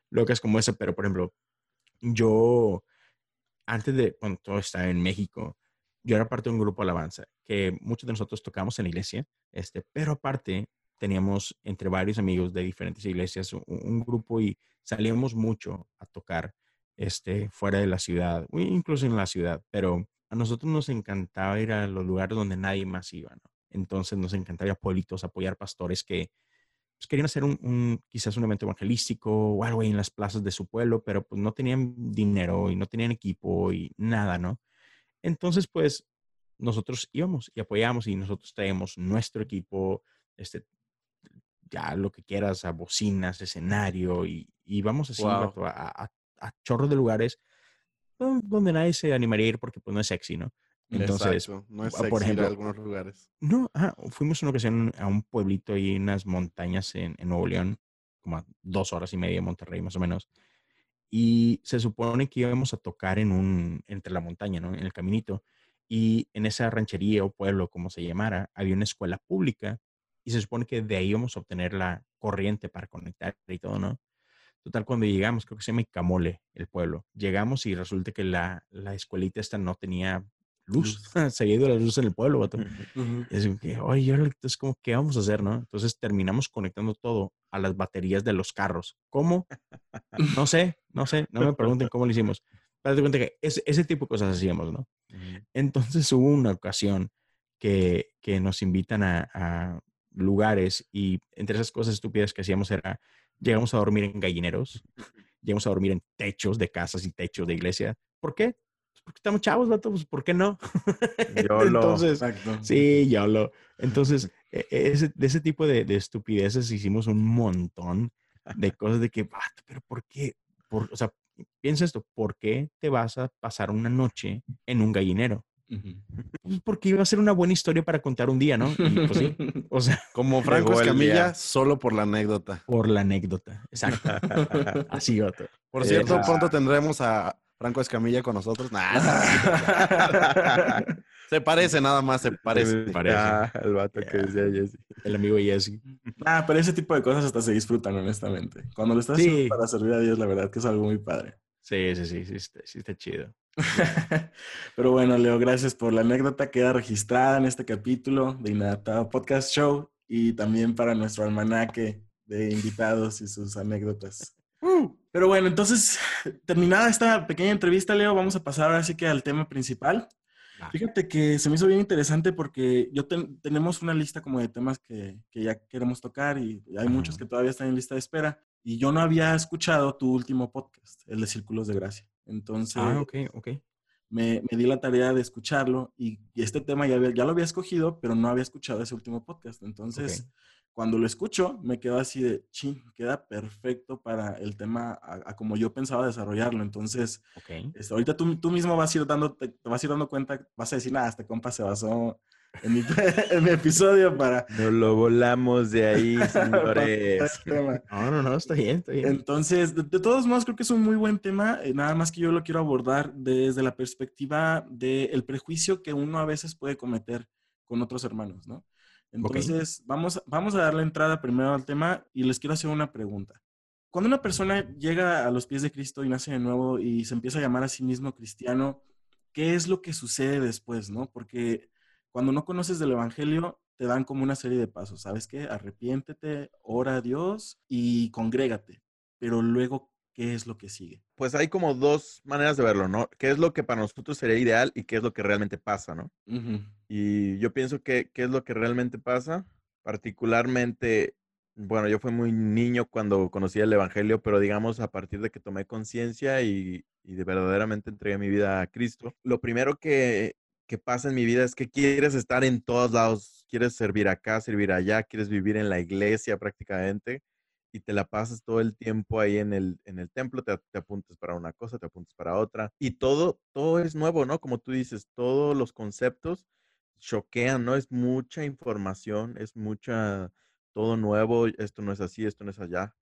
locas como esa, pero por ejemplo, yo, antes de cuando todo estaba en México, yo era parte de un grupo alabanza que muchos de nosotros tocamos en la iglesia, este, pero aparte teníamos entre varios amigos de diferentes iglesias un, grupo y salíamos mucho a tocar este, fuera de la ciudad, incluso en la ciudad, pero a nosotros nos encantaba ir a los lugares donde nadie más iba. Entonces nos encantaba ir a pueblitos, apoyar pastores que pues, querían hacer un, un- quizás un evento evangelístico o algo ahí en las plazas de su pueblo, pero pues no tenían dinero y no tenían equipo y nada, ¿no? Entonces, pues nosotros íbamos y apoyábamos y nosotros traíamos nuestro equipo, este, ya lo que quieras, a bocinas, escenario y, y vamos así vato, a, a, a chorros de lugares don- donde nadie se animaría a ir porque pues no es sexy, ¿no? Entonces, Exacto, no es por sexy ir a ejemplo, algunos lugares. no, ajá, fuimos una ocasión a un pueblito en unas montañas en, en Nuevo León, como a dos horas y media de Monterrey más o menos. Y se supone que íbamos a tocar en un, entre la montaña, ¿no? En el caminito. Y en esa ranchería o pueblo, como se llamara, había una escuela pública y se supone que de ahí íbamos a obtener la corriente para conectar y todo, ¿no? Total, cuando llegamos, creo que se llama Icamole, el pueblo. Llegamos y resulta que la, la escuelita esta no tenía luz. se había ido la luz en el pueblo, vato. Y es como que, oye, entonces, como, ¿qué vamos a hacer, no? Entonces terminamos conectando todo a las baterías de los carros. ¿Cómo? No sé, no sé, no me pregunten cómo lo hicimos. Pero te cuenta que ese, ese tipo de cosas hacíamos, ¿no? Entonces hubo una ocasión que, que nos invitan a, a lugares y entre esas cosas estúpidas que hacíamos era, llegamos a dormir en gallineros, llegamos a dormir en techos de casas y techos de iglesia. ¿Por qué? Porque estamos chavos, vato, pues ¿por qué no? YOLO. Entonces, Exacto. Sí, yo lo. Entonces, e- e- ese- de ese tipo de, de estupideces hicimos un montón de cosas de que, "Vato, pero ¿por qué? Por, o sea, piensa esto, ¿por qué te vas a pasar una noche en un gallinero? Ujú. Pues porque iba a ser una buena historia para contar un día, ¿no? Y pues sí, o sea, Como Franco Escamilla, solo por la anécdota. por la anécdota. Exacto. Así, vato. Por cierto, ah. pronto tendremos a Franco Escamilla con nosotros. Nah, se parece nada más, se parece. parece. Ah, el vato que decía Jesse. El amigo Jesse. Ah, pero ese tipo de cosas hasta se disfrutan, honestamente. Cuando lo estás Sí. haciendo para servir a Dios, la verdad que es algo muy padre. Sí, sí, sí, sí, está, sí está chido. Pero bueno, Leo, gracias por la anécdota. Queda registrada en este capítulo de Inadaptado Podcast Show y también para nuestro almanaque de invitados y sus anécdotas. Pero bueno, entonces, terminada esta pequeña entrevista, Leo, vamos a pasar ahora sí que al tema principal. Fíjate que se me hizo bien interesante porque yo ten- tenemos una lista como de temas que, que ya queremos tocar y hay muchos que todavía están en lista de espera. Y yo no había escuchado tu último podcast, el de Círculos de Gracia. Entonces, Ah, ok, ok. me, me di la tarea de escucharlo y, y este tema ya, había- ya lo había escogido, pero no había escuchado ese último podcast. Entonces, Ok. Cuando lo escucho, me quedo así de, chin, queda perfecto para el tema a, a como yo pensaba desarrollarlo. Entonces, este, ahorita tú, tú mismo vas a ir dando, te, te vas a ir dando cuenta, vas a decir, nada, este compa se basó en mi, en mi episodio para... Nos lo volamos de ahí, señores. No, no, no, está bien, está bien. Entonces, de, de todos modos, creo que es un muy buen tema, eh, nada más que yo lo quiero abordar desde la perspectiva del prejuicio que uno a veces puede cometer con otros hermanos, ¿no? Entonces, vamos, vamos a darle entrada primero al tema y les quiero hacer una pregunta. Cuando una persona llega a los pies de Cristo y nace de nuevo y se empieza a llamar a sí mismo cristiano, ¿qué es lo que sucede después, no? Porque cuando no conoces del Evangelio, te dan como una serie de pasos. ¿Sabes qué? Arrepiéntete, ora a Dios y congrégate. Pero luego, ¿qué es lo que sigue? Pues hay como dos maneras de verlo, ¿no? ¿Qué es lo que para nosotros sería ideal y qué es lo que realmente pasa, ¿no? Y yo pienso que qué es lo que realmente pasa, particularmente, bueno, yo fui muy niño cuando conocí el Evangelio, pero digamos a partir de que tomé conciencia y, y de verdaderamente entregué mi vida a Cristo, lo primero que, que pasa en mi vida es que quieres estar en todos lados, quieres servir acá, servir allá, quieres vivir en la iglesia prácticamente y te la pasas todo el tiempo ahí en el, en el templo, te, te apuntas para una cosa, te apuntas para otra y todo, todo es nuevo, ¿no? Como tú dices, todos los conceptos choquean, ¿no? Es mucha información, es mucha, todo nuevo, esto no es así, esto no es allá.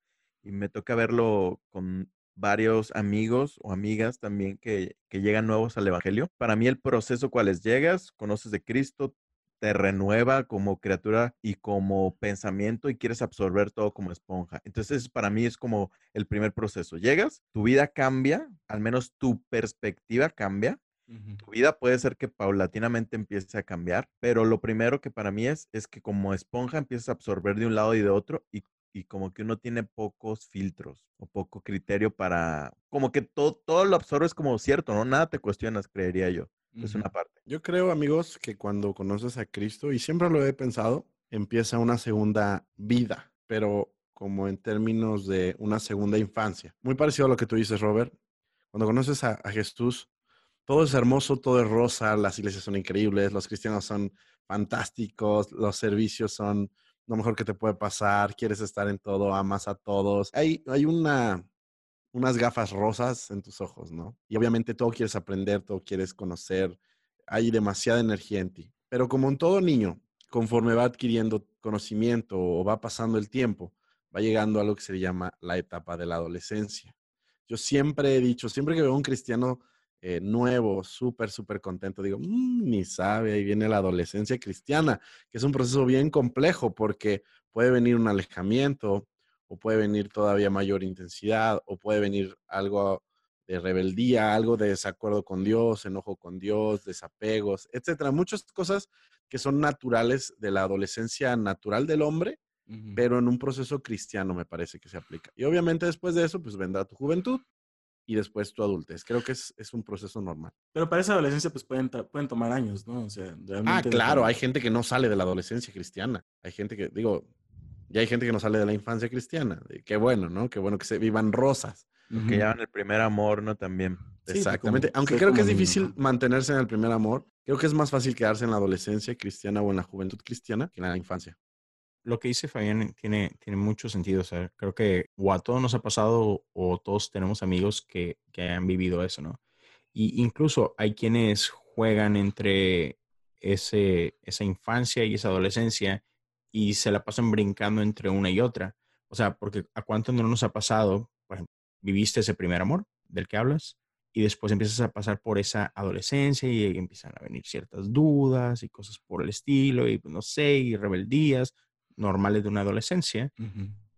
Y me toca verlo con varios amigos o amigas también que, que llegan nuevos al Evangelio. Para mí el proceso cuál es, llegas, conoces de Cristo, te renueva como criatura y como pensamiento y quieres absorber todo como esponja. Entonces, para mí es como el primer proceso. Llegas, tu vida cambia, al menos tu perspectiva cambia. Tu vida puede ser que paulatinamente empiece a cambiar, pero lo primero que para mí es, es que como esponja empiezas a absorber de un lado y de otro y, y como que uno tiene pocos filtros o poco criterio para, como que todo, todo lo absorbes como cierto, ¿no? Nada te cuestionas, creería yo. Es una parte. Yo creo, amigos, que cuando conoces a Cristo, y siempre lo he pensado, empieza una segunda vida, pero como en términos de una segunda infancia. Muy parecido a lo que tú dices, Robert. Cuando conoces a, a Jesús, todo es hermoso, todo es rosa, las iglesias son increíbles, los cristianos son fantásticos, los servicios son lo mejor que te puede pasar, quieres estar en todo, amas a todos. Hay, hay una, unas gafas rosas en tus ojos, ¿no? Y obviamente todo quieres aprender, todo quieres conocer, hay demasiada energía en ti. Pero como en todo niño, conforme va adquiriendo conocimiento o va pasando el tiempo, va llegando a lo que se llama la etapa de la adolescencia. Yo siempre he dicho, siempre que veo a un cristiano eh, nuevo, súper, súper contento, digo, mmm, ni sabe, ahí viene la adolescencia cristiana, que es un proceso bien complejo porque puede venir un alejamiento, o puede venir todavía mayor intensidad, o puede venir algo de rebeldía, algo de desacuerdo con Dios, enojo con Dios, desapegos, etcétera. Muchas cosas que son naturales de la adolescencia natural del hombre, pero en un proceso cristiano me parece que se aplica. Y obviamente después de eso, pues vendrá tu juventud y después tu adultez. Creo que es, es un proceso normal. Pero para esa adolescencia, pues pueden, pueden tomar años, ¿no? O sea, ah, claro, hay gente que no sale de la adolescencia cristiana. Hay gente que, digo, y hay gente que no sale de la infancia cristiana. Qué bueno, ¿no? Qué bueno que se vivan rosas. Que llevan el primer amor, ¿no? También. Pues, Exactamente. Aunque creo que es difícil mantenerse en el primer amor, creo que es más fácil quedarse en la adolescencia cristiana o en la juventud cristiana que en la infancia. Lo que dice Fabián tiene, tiene mucho sentido. O sea, creo que o a todos nos ha pasado o todos tenemos amigos que, que han vivido eso, ¿no? Y incluso hay quienes juegan entre ese, esa infancia y esa adolescencia y se la pasan brincando entre una y otra. O sea, porque a cuánto no nos ha pasado, por ejemplo, viviste ese primer amor del que hablas y después empiezas a pasar por esa adolescencia y empiezan a venir ciertas dudas y cosas por el estilo y pues, no sé, y rebeldías normales de una adolescencia,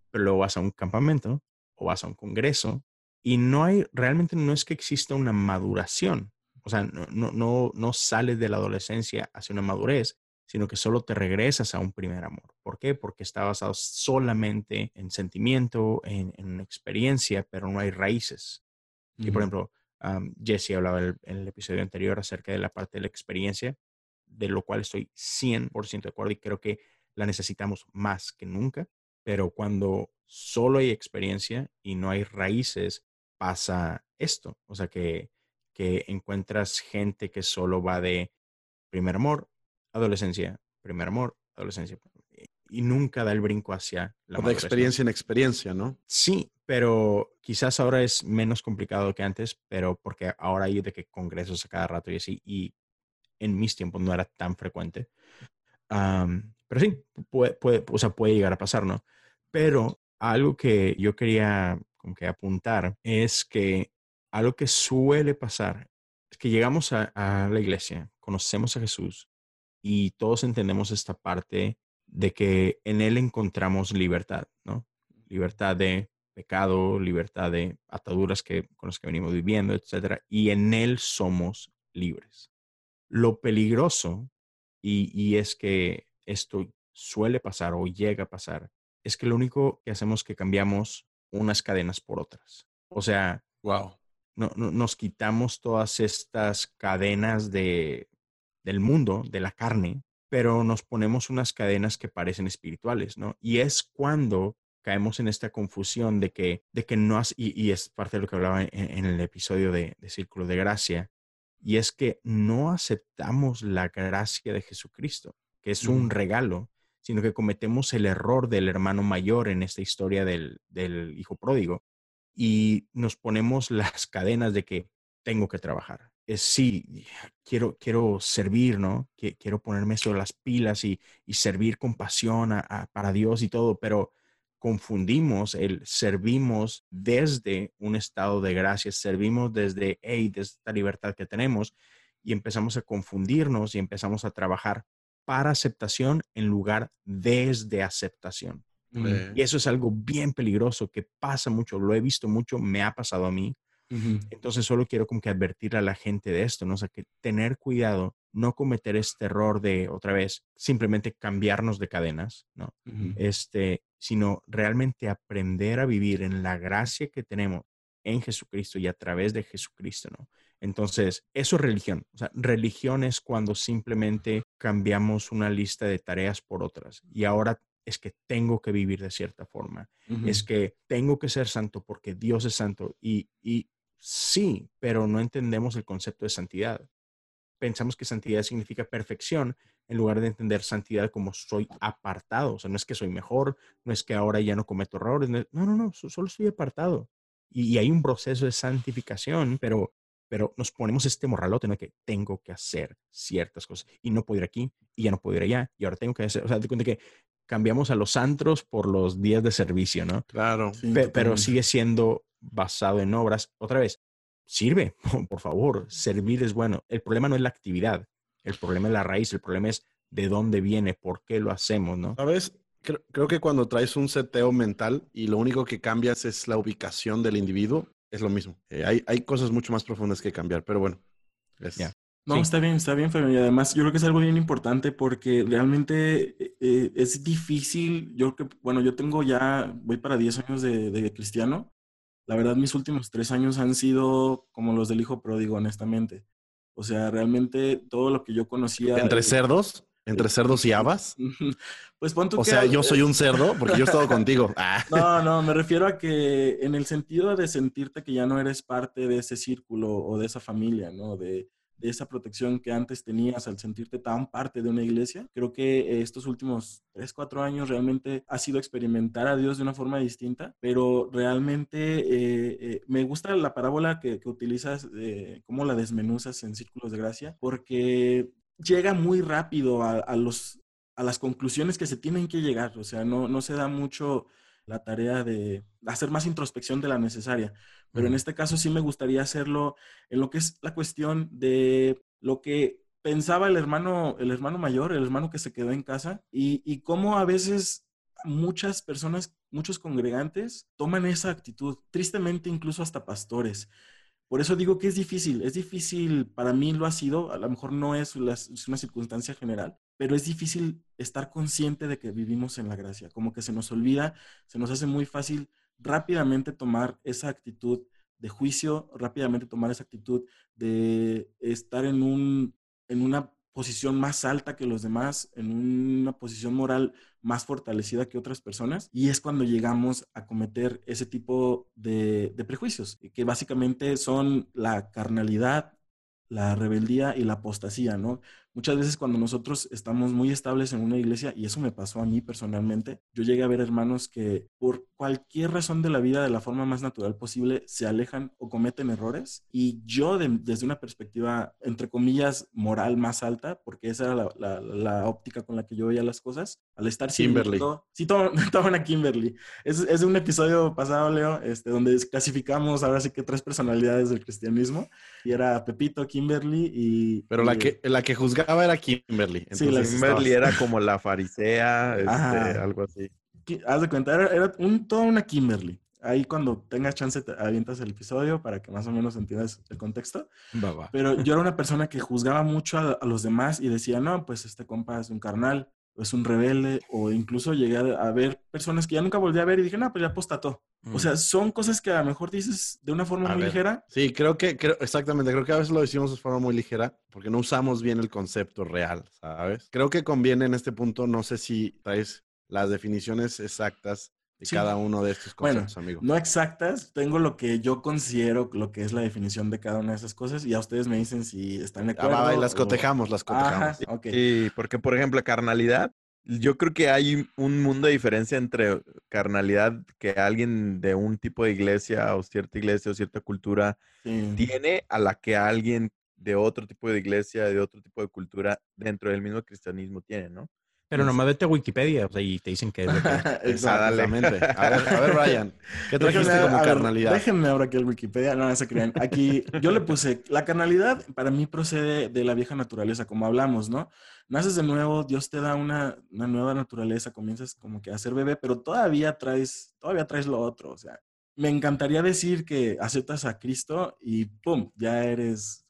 pero luego vas a un campamento o vas a un congreso y no hay, realmente no es que exista una maduración, o sea, no, no, no, no sales de la adolescencia hacia una madurez, sino que solo te regresas a un primer amor. ¿Por qué? Porque está basado solamente en sentimiento, en, en experiencia, pero no hay raíces. Y por ejemplo, Jesse hablaba en el, episodio anterior acerca de la parte de la experiencia, de lo cual estoy 100% de acuerdo y creo que la necesitamos más que nunca, pero cuando solo hay experiencia y no hay raíces, pasa esto. O sea, que, que encuentras gente que solo va de primer amor, adolescencia, primer amor, adolescencia. Y nunca da el brinco hacia la De experiencia en experiencia, ¿no? Sí, pero quizás ahora es menos complicado que antes, pero porque ahora hay de que congresos a cada rato y así, y en mis tiempos no era tan frecuente. pero sí, puede, puede, o sea, puede llegar a pasar, ¿no? Pero algo que yo quería como que apuntar es que algo que suele pasar es que llegamos a, a la iglesia, conocemos a Jesús, y todos entendemos esta parte de que en Él encontramos libertad, ¿no? Libertad de pecado, libertad de ataduras que, con las que venimos viviendo, etc. Y en Él somos libres. Lo peligroso, y, y es que esto suele pasar o llega a pasar, es que lo único que hacemos es que cambiamos unas cadenas por otras. O sea, wow. No, no, nos quitamos todas estas cadenas de del mundo, de la carne, pero nos ponemos unas cadenas que parecen espirituales, ¿no? Y es cuando caemos en esta confusión de que, de que no has, y, es parte de lo que hablaba en, el episodio de, Círculo de Gracia, y es que no aceptamos la gracia de Jesucristo, que es un regalo, sino que cometemos el error del hermano mayor en esta historia del, del hijo pródigo y nos ponemos las cadenas de que tengo que trabajar. Es sí, quiero, quiero servir, ¿no? Quiero ponerme sobre las pilas y, y servir con pasión para Dios y todo, pero confundimos el servimos desde un estado de gracia, servimos desde, hey, desde esta libertad que tenemos y empezamos a confundirnos y empezamos a trabajar para aceptación en lugar desde aceptación. Y eso es algo bien peligroso que pasa mucho, lo he visto mucho, me ha pasado a mí. Entonces solo quiero como que advertir a la gente de esto, ¿no? O sea, que tener cuidado, no cometer este error de otra vez simplemente cambiarnos de cadenas, ¿no? Este, sino realmente aprender a vivir en la gracia que tenemos en Jesucristo y a través de Jesucristo, ¿no? Entonces, eso es religión. O sea, religión es cuando simplemente cambiamos una lista de tareas por otras. Y ahora es que tengo que vivir de cierta forma. Es que tengo que ser santo porque Dios es santo. Y, y sí, pero no entendemos el concepto de santidad. Pensamos que santidad significa perfección en lugar de entender santidad como soy apartado. O sea, no es que soy mejor, no es que ahora ya no cometo errores. No, no, no, solo estoy apartado. Y, hay un proceso de santificación, pero, pero nos ponemos este morralote, ¿no? Que tengo que hacer ciertas cosas y no puedo ir aquí y ya no puedo ir allá y ahora tengo que hacer, o sea, te cuenta que cambiamos a los antros por los días de servicio, ¿no? Claro. pero sigue siendo basado en obras. Otra vez, sirve, por favor, servir es bueno. El problema no es la actividad, el problema es la raíz, el problema es de dónde viene, por qué lo hacemos, ¿no? Sabes, creo, que cuando traes un seteo mental y lo único que cambias es la ubicación del individuo, es lo mismo. Eh, hay, hay, cosas mucho más profundas que cambiar, pero bueno. No, está bien, está bien, Fabio. Y además, yo creo que es algo bien importante porque realmente eh, es difícil. Yo creo que, bueno, yo tengo ya, voy para 10 años de, de, cristiano. La verdad, mis últimos tres años han sido como los del hijo pródigo, honestamente. O sea, realmente todo lo que yo conocía. ¿Entre cerdos? ¿Entre cerdos y habas? Pues punto O sea, yo soy un cerdo porque yo he estado contigo. Ah. No, no, me refiero a que en el sentido de sentirte que ya no eres parte de ese círculo o de esa familia, ¿no? De, de esa protección que antes tenías al sentirte tan parte de una iglesia. Creo que estos últimos tres, cuatro años realmente ha sido experimentar a Dios de una forma distinta, pero realmente eh, eh, me gusta la parábola que, que utilizas, eh, cómo la desmenuzas en círculos de gracia, porque llega muy rápido a, a, los, a las conclusiones que se tienen que llegar, o sea, no, no se da mucho la tarea de hacer más introspección de la necesaria. Pero en este caso sí me gustaría hacerlo en lo que es la cuestión de lo que pensaba el hermano, el hermano mayor, el hermano que se quedó en casa, y, y cómo a veces muchas personas, muchos congregantes toman esa actitud, tristemente incluso hasta pastores. Por eso digo que es difícil, es difícil, para mí lo ha sido, a lo mejor no es, una circunstancia general, pero es difícil estar consciente de que vivimos en la gracia, como que se nos olvida, se nos hace muy fácil rápidamente tomar esa actitud de juicio, rápidamente tomar esa actitud de estar en, un, en una posición más alta que los demás, en una posición moral más fortalecida que otras personas. Y es cuando llegamos a cometer ese tipo de, de prejuicios, que básicamente son la carnalidad, la rebeldía y la apostasía, ¿no? Muchas veces cuando nosotros estamos muy estables en una iglesia, y eso me pasó a mí personalmente, yo llegué a ver hermanos que por cualquier razón de la vida, de la forma más natural posible, se alejan o cometen errores. Y yo desde una perspectiva, entre comillas, moral más alta, porque esa era la, la, óptica con la que yo veía las cosas, al estar Kimberly. sí, toman a Kimberly. Es, es un episodio pasado, Leo, este, donde clasificamos ahora sí que tres personalidades del cristianismo, y era Pepito, Kimberly y... Pero la, que, la que era Kimberly. sí, la Kimberly era como la farisea, este, algo así. Haz de cuenta, era, un, toda una Kimberly. Ahí cuando tengas chance te avientas el episodio para que más o menos entiendas el contexto. Pero yo era una persona que juzgaba mucho a, a, los demás y decía, no, pues este compa es un carnal, es un rebelde, o incluso llegué a, ver personas que ya nunca volví a ver y dije, no, pues ya apostató. O sea, son cosas que a lo mejor dices de una forma muy ligera. Sí, creo que, creo, exactamente, creo que a veces lo decimos de forma muy ligera porque no usamos bien el concepto real, ¿sabes? Creo que conviene en este punto, no sé si traes las definiciones exactas de Sí. cada uno de estos Bueno, conceptos, amigo. No exactas, tengo lo que yo considero lo que es la definición de cada una de esas cosas y ya ustedes me dicen si están de Ah, acuerdo. va, y las o- cotejamos, las cotejamos. Ajá. Sí, porque por ejemplo, carnalidad, yo creo que hay un mundo de diferencia entre carnalidad que alguien de un tipo de iglesia o cierta iglesia o cierta cultura Sí. tiene a la que alguien de otro tipo de iglesia, de otro tipo de cultura dentro del mismo cristianismo tiene, ¿no? Pero Entonces- nomás vete a Wikipedia o sea, y te dicen que es lo que. Exactamente. A ver, a ver, Brian, ¿qué trajiste Déjenme, como a ver, carnalidad? déjenme ahora aquí el Wikipedia, no, no se crean. Aquí yo le puse, la carnalidad para mí procede de la vieja naturaleza, como hablamos, ¿no? Naces de nuevo, Dios te da una, una nueva naturaleza, comienzas como que a ser bebé, pero todavía traes, todavía traes lo otro, o sea, me encantaría decir que aceptas a Cristo y ¡pum! ya eres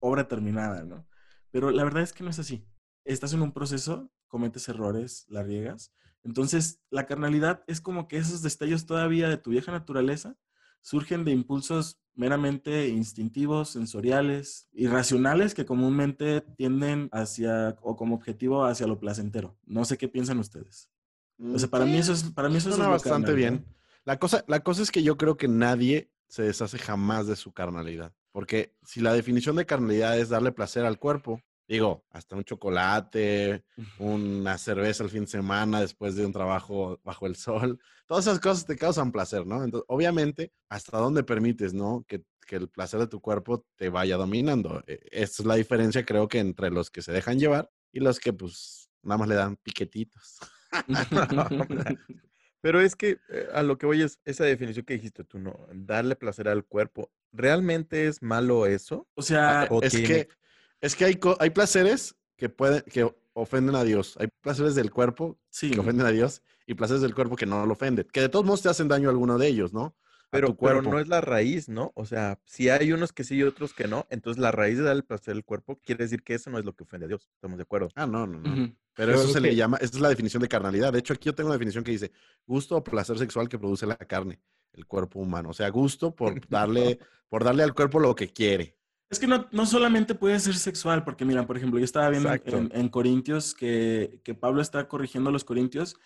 obra terminada, ¿no? Pero la verdad es que no es así. Estás en un proceso, cometes errores, la riegas. Entonces, la carnalidad es como que esos destellos todavía de tu vieja naturaleza surgen de impulsos meramente instintivos, sensoriales, irracionales que comúnmente tienden hacia o como objetivo hacia lo placentero. No sé qué piensan ustedes. O sea, para mí eso es para mí eso Suena bastante carnal, bien. ¿no? La cosa, la cosa es que yo creo que nadie se deshace jamás de su carnalidad. Porque si la definición de carnalidad es darle placer al cuerpo, digo, hasta un chocolate, una cerveza el fin de semana después de un trabajo bajo el sol, todas esas cosas te causan placer, ¿no? Entonces, obviamente, hasta dónde permites, ¿no? Que, que el placer de tu cuerpo te vaya dominando. E- Esta es la diferencia, creo que entre los que se dejan llevar y los que, pues, nada más le dan piquetitos. Pero es que eh, a lo que voy es esa definición que dijiste tú, ¿no? Darle placer al cuerpo. ¿Realmente es malo eso? O sea, o es tiene- que, es que hay, hay placeres que pueden, que ofenden a Dios. Hay placeres del cuerpo sí. que ofenden a Dios y placeres del cuerpo que no lo ofenden. Que de todos modos te hacen daño a alguno de ellos, ¿no? Pero, pero cuerpo. no es la raíz, ¿no? O sea, si hay unos que sí y otros que no, entonces la raíz de darle placer al cuerpo quiere decir que eso no es lo que ofende a Dios. ¿Estamos de acuerdo? Ah, no, no, no. Pero eso se le llama, esa es la definición de carnalidad. De hecho, aquí yo tengo una definición que dice gusto o placer sexual que produce la carne, el cuerpo humano. O sea, gusto por darle, por darle al cuerpo lo que quiere. Es que no, no solamente puede ser sexual, porque mira, por ejemplo, yo estaba viendo en, en- Corintios que, que Pablo está corrigiendo a los Corintios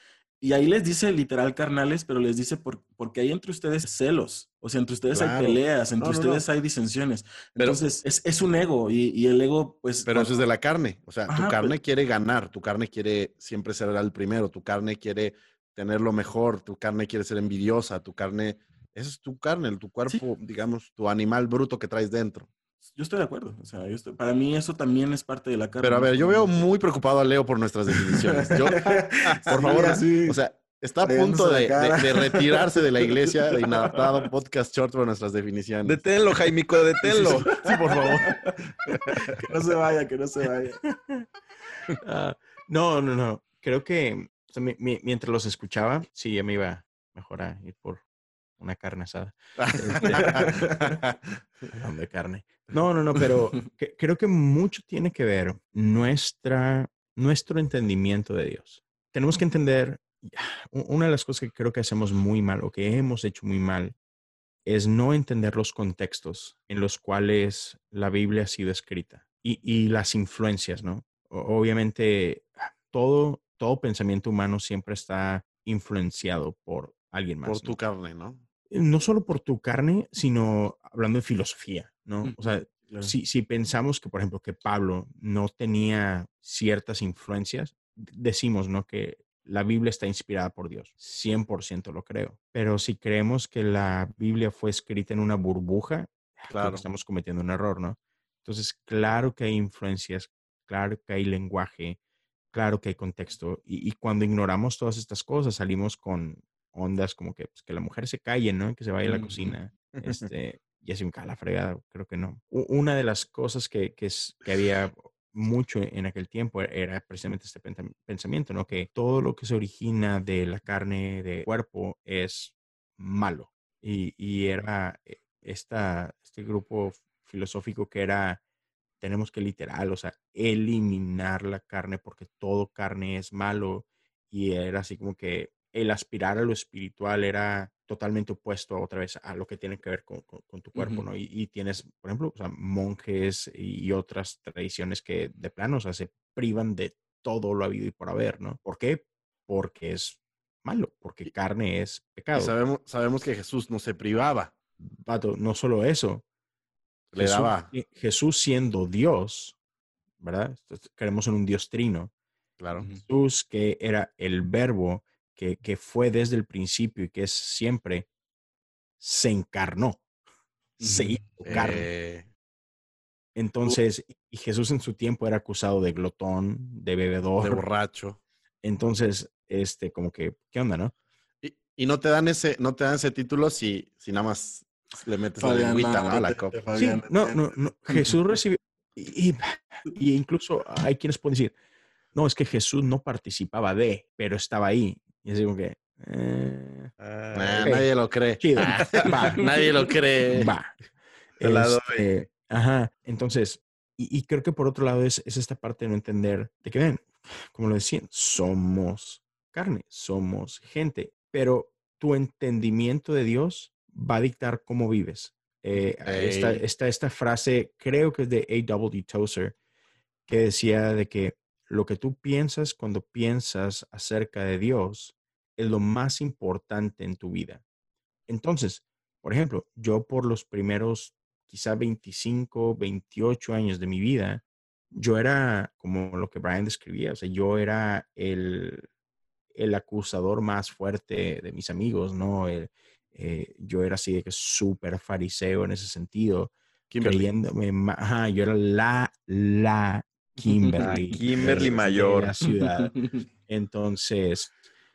y ahí les dice literal carnales, pero les dice por, porque hay entre ustedes celos, o sea, entre ustedes hay Claro. peleas, entre No, no, ustedes hay disensiones. Pero- Entonces, es, es un ego y, y el ego, pues... Pero eso es de la carne. O sea, Ajá, tu carne pero- quiere ganar, tu carne quiere siempre ser el primero, tu carne quiere tener lo mejor, tu carne quiere ser envidiosa, tu carne, eso es tu carne, tu cuerpo, digamos, tu animal bruto que traes dentro. Yo estoy de acuerdo, o sea, yo estoy- para mí eso también es parte de la carne. Pero a ver, yo veo muy preocupado a Leo por nuestras definiciones. Yo, por favor, así. o sea, está a punto de, cara. de- de retirarse de la iglesia de Inadaptado Podcast Short por nuestras definiciones. Deténlo, Jaimico, deténlo. Sí, por favor. que no se vaya, que no se vaya. Ah, no, no, no. Creo que o sea, mi- mi- mientras los escuchaba, sí, ya me iba mejor a ir por una carne asada. Hablando de carne. No, no, no, pero que- creo que mucho tiene que ver nuestra, nuestro entendimiento de Dios. Tenemos que entender, una de las cosas que creo que hacemos muy mal o que hemos hecho muy mal es no entender los contextos en los cuales la Biblia ha sido escrita y, y las influencias, ¿no? Obviamente, todo, todo pensamiento humano siempre está influenciado por alguien más. por ¿no? tu carne, ¿no? No solo por tu carne, sino hablando de filosofía, ¿no? O sea, Claro. si, si pensamos que, por ejemplo, que Pablo no tenía ciertas influencias, decimos, ¿no? Que la Biblia está inspirada por Dios. 100% lo creo. Pero si creemos que la Biblia fue escrita en una burbuja, que Claro. estamos cometiendo un error, ¿no? Entonces, claro que hay influencias, claro que hay lenguaje, claro que hay contexto. Y, y cuando ignoramos todas estas cosas, salimos con ondas como que, pues, que la mujer se calle, ¿no? Que se vaya a la Ujú. cocina. Este, ya se me cae la fregada, creo que no. Una de las cosas que, que, es- que había mucho en aquel tiempo era precisamente este pensamiento, ¿no? Que todo lo que se origina de la carne de cuerpo es malo. Y, y era eh, esta, este grupo filosófico que era, tenemos que literal, o sea, eliminar la carne porque todo carne es malo. Y era así como que el aspirar a lo espiritual era totalmente opuesto otra vez a lo que tiene que ver con, con- con tu cuerpo. ¿no? Y, y tienes, por ejemplo, o sea, monjes y otras tradiciones que de plano, o sea, se privan de todo lo habido y por haber, ¿no? ¿Por qué? Porque es malo, porque carne es Y pecado. sabemos, sabemos que Jesús no se privaba, Vato, no solo eso, le Jesús, daba, Jesús siendo Dios, ¿verdad? Entonces, Creemos en un Dios trino. claro. Jesús, que era el verbo que, que fue desde el principio y que es siempre, se encarnó, se hizo carne. Eh, Entonces, y Jesús en su tiempo era acusado de glotón, de bebedor. de borracho. Entonces, este, como que, ¿qué onda, no? Y, y no te dan ese, no te dan ese título si, si nada más le metes la lengüita, no, ¿no? A la copa. Sí, no, no, no. Jesús recibió, y, y- y incluso hay quienes pueden decir, no, es que Jesús no participaba de, pero estaba ahí. Y es como que, eh, Ah, Nah, Ok. Nadie lo cree. chido, va, Nadie lo cree. va. Te la doy. Este, ajá, entonces, y, y creo que por otro lado es, es esta parte de no entender, de que ven, como lo decían, somos carne, somos gente, pero tu entendimiento de Dios va a dictar cómo vives. Eh, esta, esta frase, creo que es de A.W. Tozer, que decía de que lo que tú piensas cuando piensas acerca de Dios es lo más importante en tu vida. Entonces, por ejemplo, yo por los primeros quizá 25, 28 años de mi vida, yo era como lo que Brian describía, o sea, yo era el, el acusador más fuerte de mis amigos, ¿no? El- eh, yo era así de que súper fariseo en ese sentido, Kimberly. creyéndome, ajá, yo era la, la Kimberly. La Kimberly de- de mayor. la ciudad. Entonces,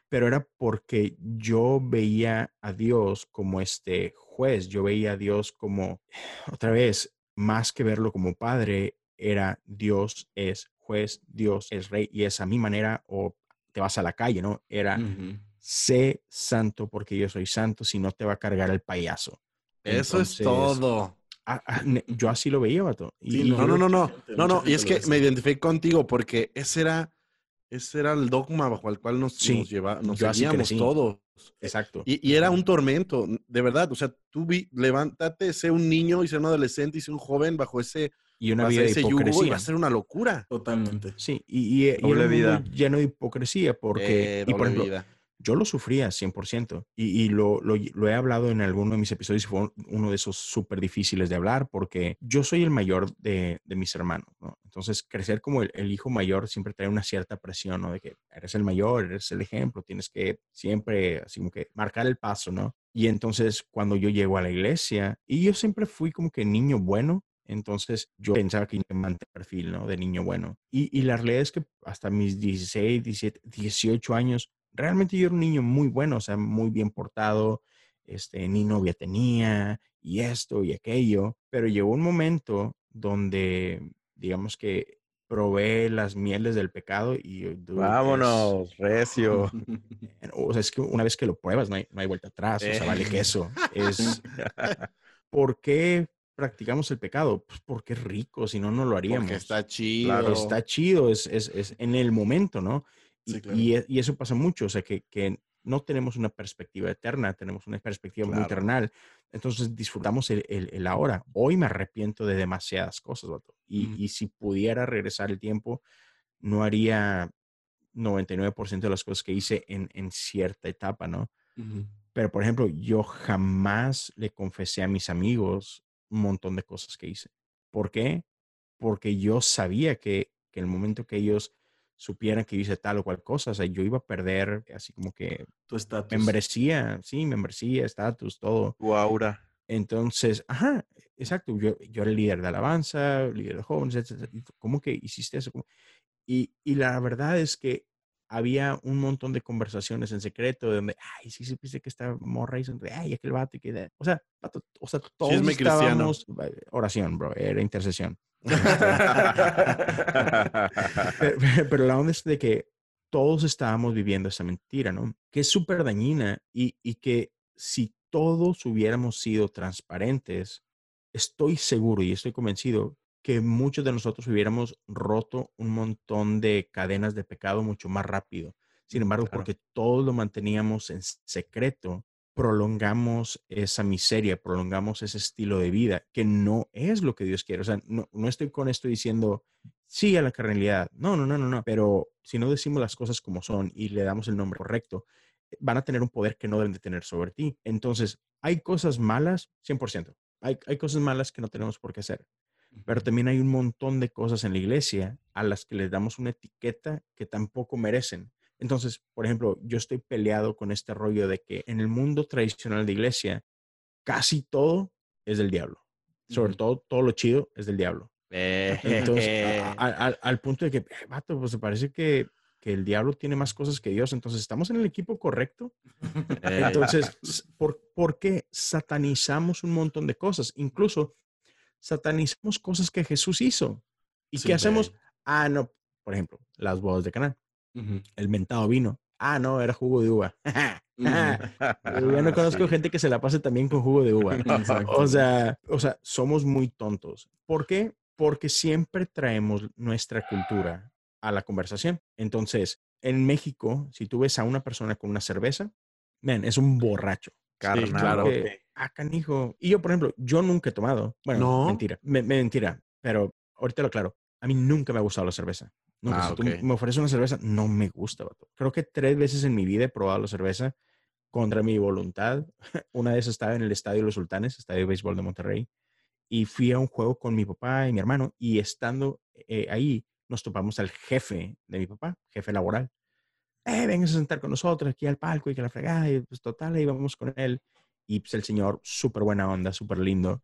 pero era porque yo veía a Dios como este juez, yo veía a Dios como, otra vez, más que verlo como padre, era Dios es juez, Dios es rey, y es a mi manera, o te vas a la calle, ¿no? Era, sé santo porque yo soy santo, si no te va a cargar el payaso. Eso es todo. Yo así lo veía, vato. Y, Sí, y No, no, no, no. No, no. Y es que me identifiqué contigo porque ese era, ese era el dogma bajo el cual nos, Sí, nos, lleva, seguíamos todos. exacto. Y, y era un tormento, de verdad. O sea, tú vi, levántate, sé un niño y sé un adolescente y sé un joven bajo ese, Y una vida de yugo y hipocresía. va a ser una locura. Totalmente. Sí, y, y, y era un vida. lleno de hipocresía porque, Eh, y por ejemplo, vida. Yo lo sufría 100% y, y lo, lo, he hablado en alguno de mis episodios y fue un- uno de esos súper difíciles de hablar porque yo soy el mayor de, de mis hermanos, ¿no? Entonces, crecer como el, el hijo mayor siempre trae una cierta presión, ¿no? De que eres el mayor, eres el ejemplo, tienes que siempre, así como que marcar el paso, ¿no? Y entonces, cuando yo llego a la iglesia, y yo siempre fui como que niño bueno, entonces yo pensaba que me mantenía perfil, ¿no? De niño bueno. Y, y la realidad es que hasta mis 16, 17, 18 años, realmente yo era un niño muy bueno, o sea, muy bien portado, este, ni novia tenía, y esto y aquello, pero llegó un momento donde, digamos que probé las mieles del pecado y... dude, es- Vámonos, recio. o sea, es que una vez que lo pruebas, no hay, no hay vuelta atrás, o sea, vale Eh. queso. Es, ¿Por qué practicamos el pecado? Pues porque es rico, si no, no lo haríamos. Porque está chido. Claro. Está chido, es, es, es en el momento, ¿no? Y, Sí, claro. y e- y eso pasa mucho, o sea, que, que no tenemos una perspectiva eterna, tenemos una perspectiva muy Claro. terrenal. Entonces disfrutamos el, el- el ahora. Hoy me arrepiento de demasiadas cosas, vato. Y, si pudiera regresar el tiempo, no haría 99% de las cosas que hice en, en cierta etapa, ¿no? Pero, por ejemplo, yo jamás le confesé a mis amigos un montón de cosas que hice. ¿Por qué? Porque yo sabía que, que el momento que ellos supieran que yo hice tal o cual cosa, o sea, yo iba a perder así como que Tu estatus. membresía, sí, membresía, estatus, todo. Tu aura. Entonces, ajá, exacto, yo, yo era el líder de alabanza, líder de jóvenes, tú, ¿Cómo que hiciste eso? Y, y la verdad es que había un montón de conversaciones en secreto donde, ay, sí supiste que esta morra hizo, ay, aquel vato y que, de-". o sea, vato, o sea, todos Chisme cristiano. estábamos, oración, bro, era intercesión. Pero, pero la onda es de que todos estábamos viviendo esa mentira, ¿no? Que es súper dañina y, y que si todos hubiéramos sido transparentes, estoy seguro y estoy convencido que muchos de nosotros hubiéramos roto un montón de cadenas de pecado mucho más rápido. Sin embargo, claro. porque todos lo manteníamos en secreto, prolongamos esa miseria, prolongamos ese estilo de vida que no es lo que Dios quiere. O sea, no, no estoy con esto diciendo sí a la carnalidad. No, no, no, no, no. Pero si no decimos las cosas como son y le damos el nombre correcto, van a tener un poder que no deben de tener sobre ti. Entonces, hay cosas malas, 100%. Hay, hay cosas malas que no tenemos por qué hacer. Pero también hay un montón de cosas en la iglesia a las que les damos una etiqueta que tampoco merecen. Entonces, por ejemplo, yo estoy peleado con este rollo de que en el mundo tradicional de iglesia, casi todo es del diablo. Sobre todo, todo lo chido es del diablo. Entonces, al punto de que, eh, vato, pues se parece que, que, el diablo tiene más cosas que Dios. Entonces, ¿estamos en el equipo correcto? Entonces, ¿por, ¿por qué satanizamos un montón de cosas? Incluso satanizamos cosas que Jesús hizo. ¿Y qué hacemos? Ah, no, por ejemplo, las bodas de El mentado vino. Ah, no, era jugo de uva. Yo no conozco gente que se la pase también con jugo de uva. o sea, o sea, somos muy tontos. ¿Por qué? Porque siempre traemos nuestra cultura a la conversación. Entonces, en México, si tú ves a una persona con una cerveza, ven, es un borracho. Carnal. claro. ah, canijo. Y yo, por ejemplo, yo nunca he tomado. Bueno, no. mentira. Me, mentira. Pero ahorita lo aclaro. A mí nunca me ha gustado la cerveza. Nunca. Ah, si tú me ofreces una cerveza, no me gusta. Creo que tres veces en mi vida he probado la cerveza contra mi voluntad. Una vez estaba en el Estadio Los Sultanes, Estadio de Béisbol de Monterrey, y fui a un juego con mi papá y mi hermano, y estando eh, ahí nos topamos al jefe de mi papá, jefe laboral eh, venga a sentar con nosotros aquí al palco y que la fregada, y pues total, ahí vamos con él. Y pues el señor, súper buena onda, súper lindo,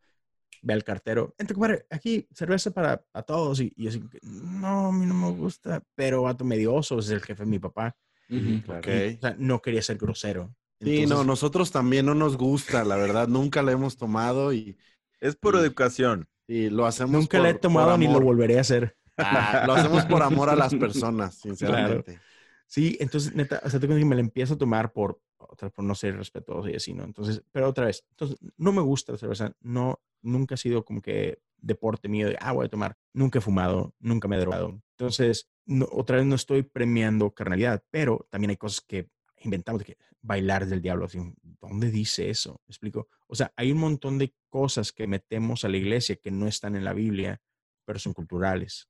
ve al cartero, entra, compadre, aquí cerveza para a todos. Y, y así, no, a mí no me gusta, pero vato medioso, es el jefe de mi papá. o sea, no quería ser grosero. sí, no, nosotros también no nos gusta, la verdad, nunca la hemos tomado y... Es por educación. Y lo hacemos Nunca la he tomado ni lo volveré a hacer. Ah, lo hacemos por amor a las personas, sinceramente. Sí, entonces, neta, o sea, tengo que me la empiezo a tomar por, por no ser respetuoso y así, ¿no? Entonces, pero otra vez, entonces, no me gusta la cerveza, no, nunca ha sido como que deporte mío de, ah, voy a tomar, nunca he fumado, nunca me he drogado. Entonces, otra vez no estoy premiando carnalidad, pero también hay cosas que inventamos de que bailar del diablo, así, ¿dónde dice eso? ¿Me explico? O sea, hay un montón de cosas que metemos a la iglesia que no están en la Biblia, pero son culturales.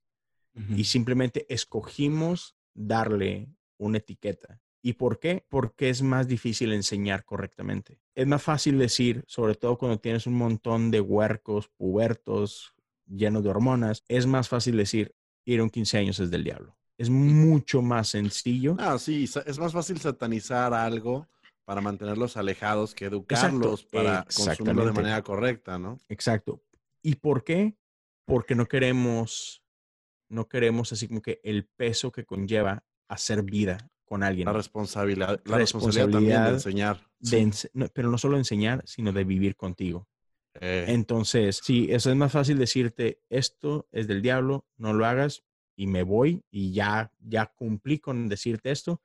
Y simplemente escogimos darle una etiqueta. ¿Y por qué? Porque es más difícil enseñar correctamente. Es más fácil decir, sobre todo cuando tienes un montón de huercos, pubertos, llenos de hormonas, es más fácil decir, ir a un 15 años es del diablo. Es mucho más sencillo. Ah, sí, es más fácil satanizar algo para mantenerlos alejados que educarlos para consumirlo de manera correcta, ¿no? Exacto. ¿Y por qué? Porque no queremos, no queremos así como que el peso que conlleva hacer vida con alguien. La responsabilidad, la responsabilidad, también de enseñar. pero no solo enseñar, sino de vivir contigo. Eh. Entonces, sí, eso es más fácil decirte, esto es del diablo, no lo hagas y me voy y ya, ya cumplí con decirte esto,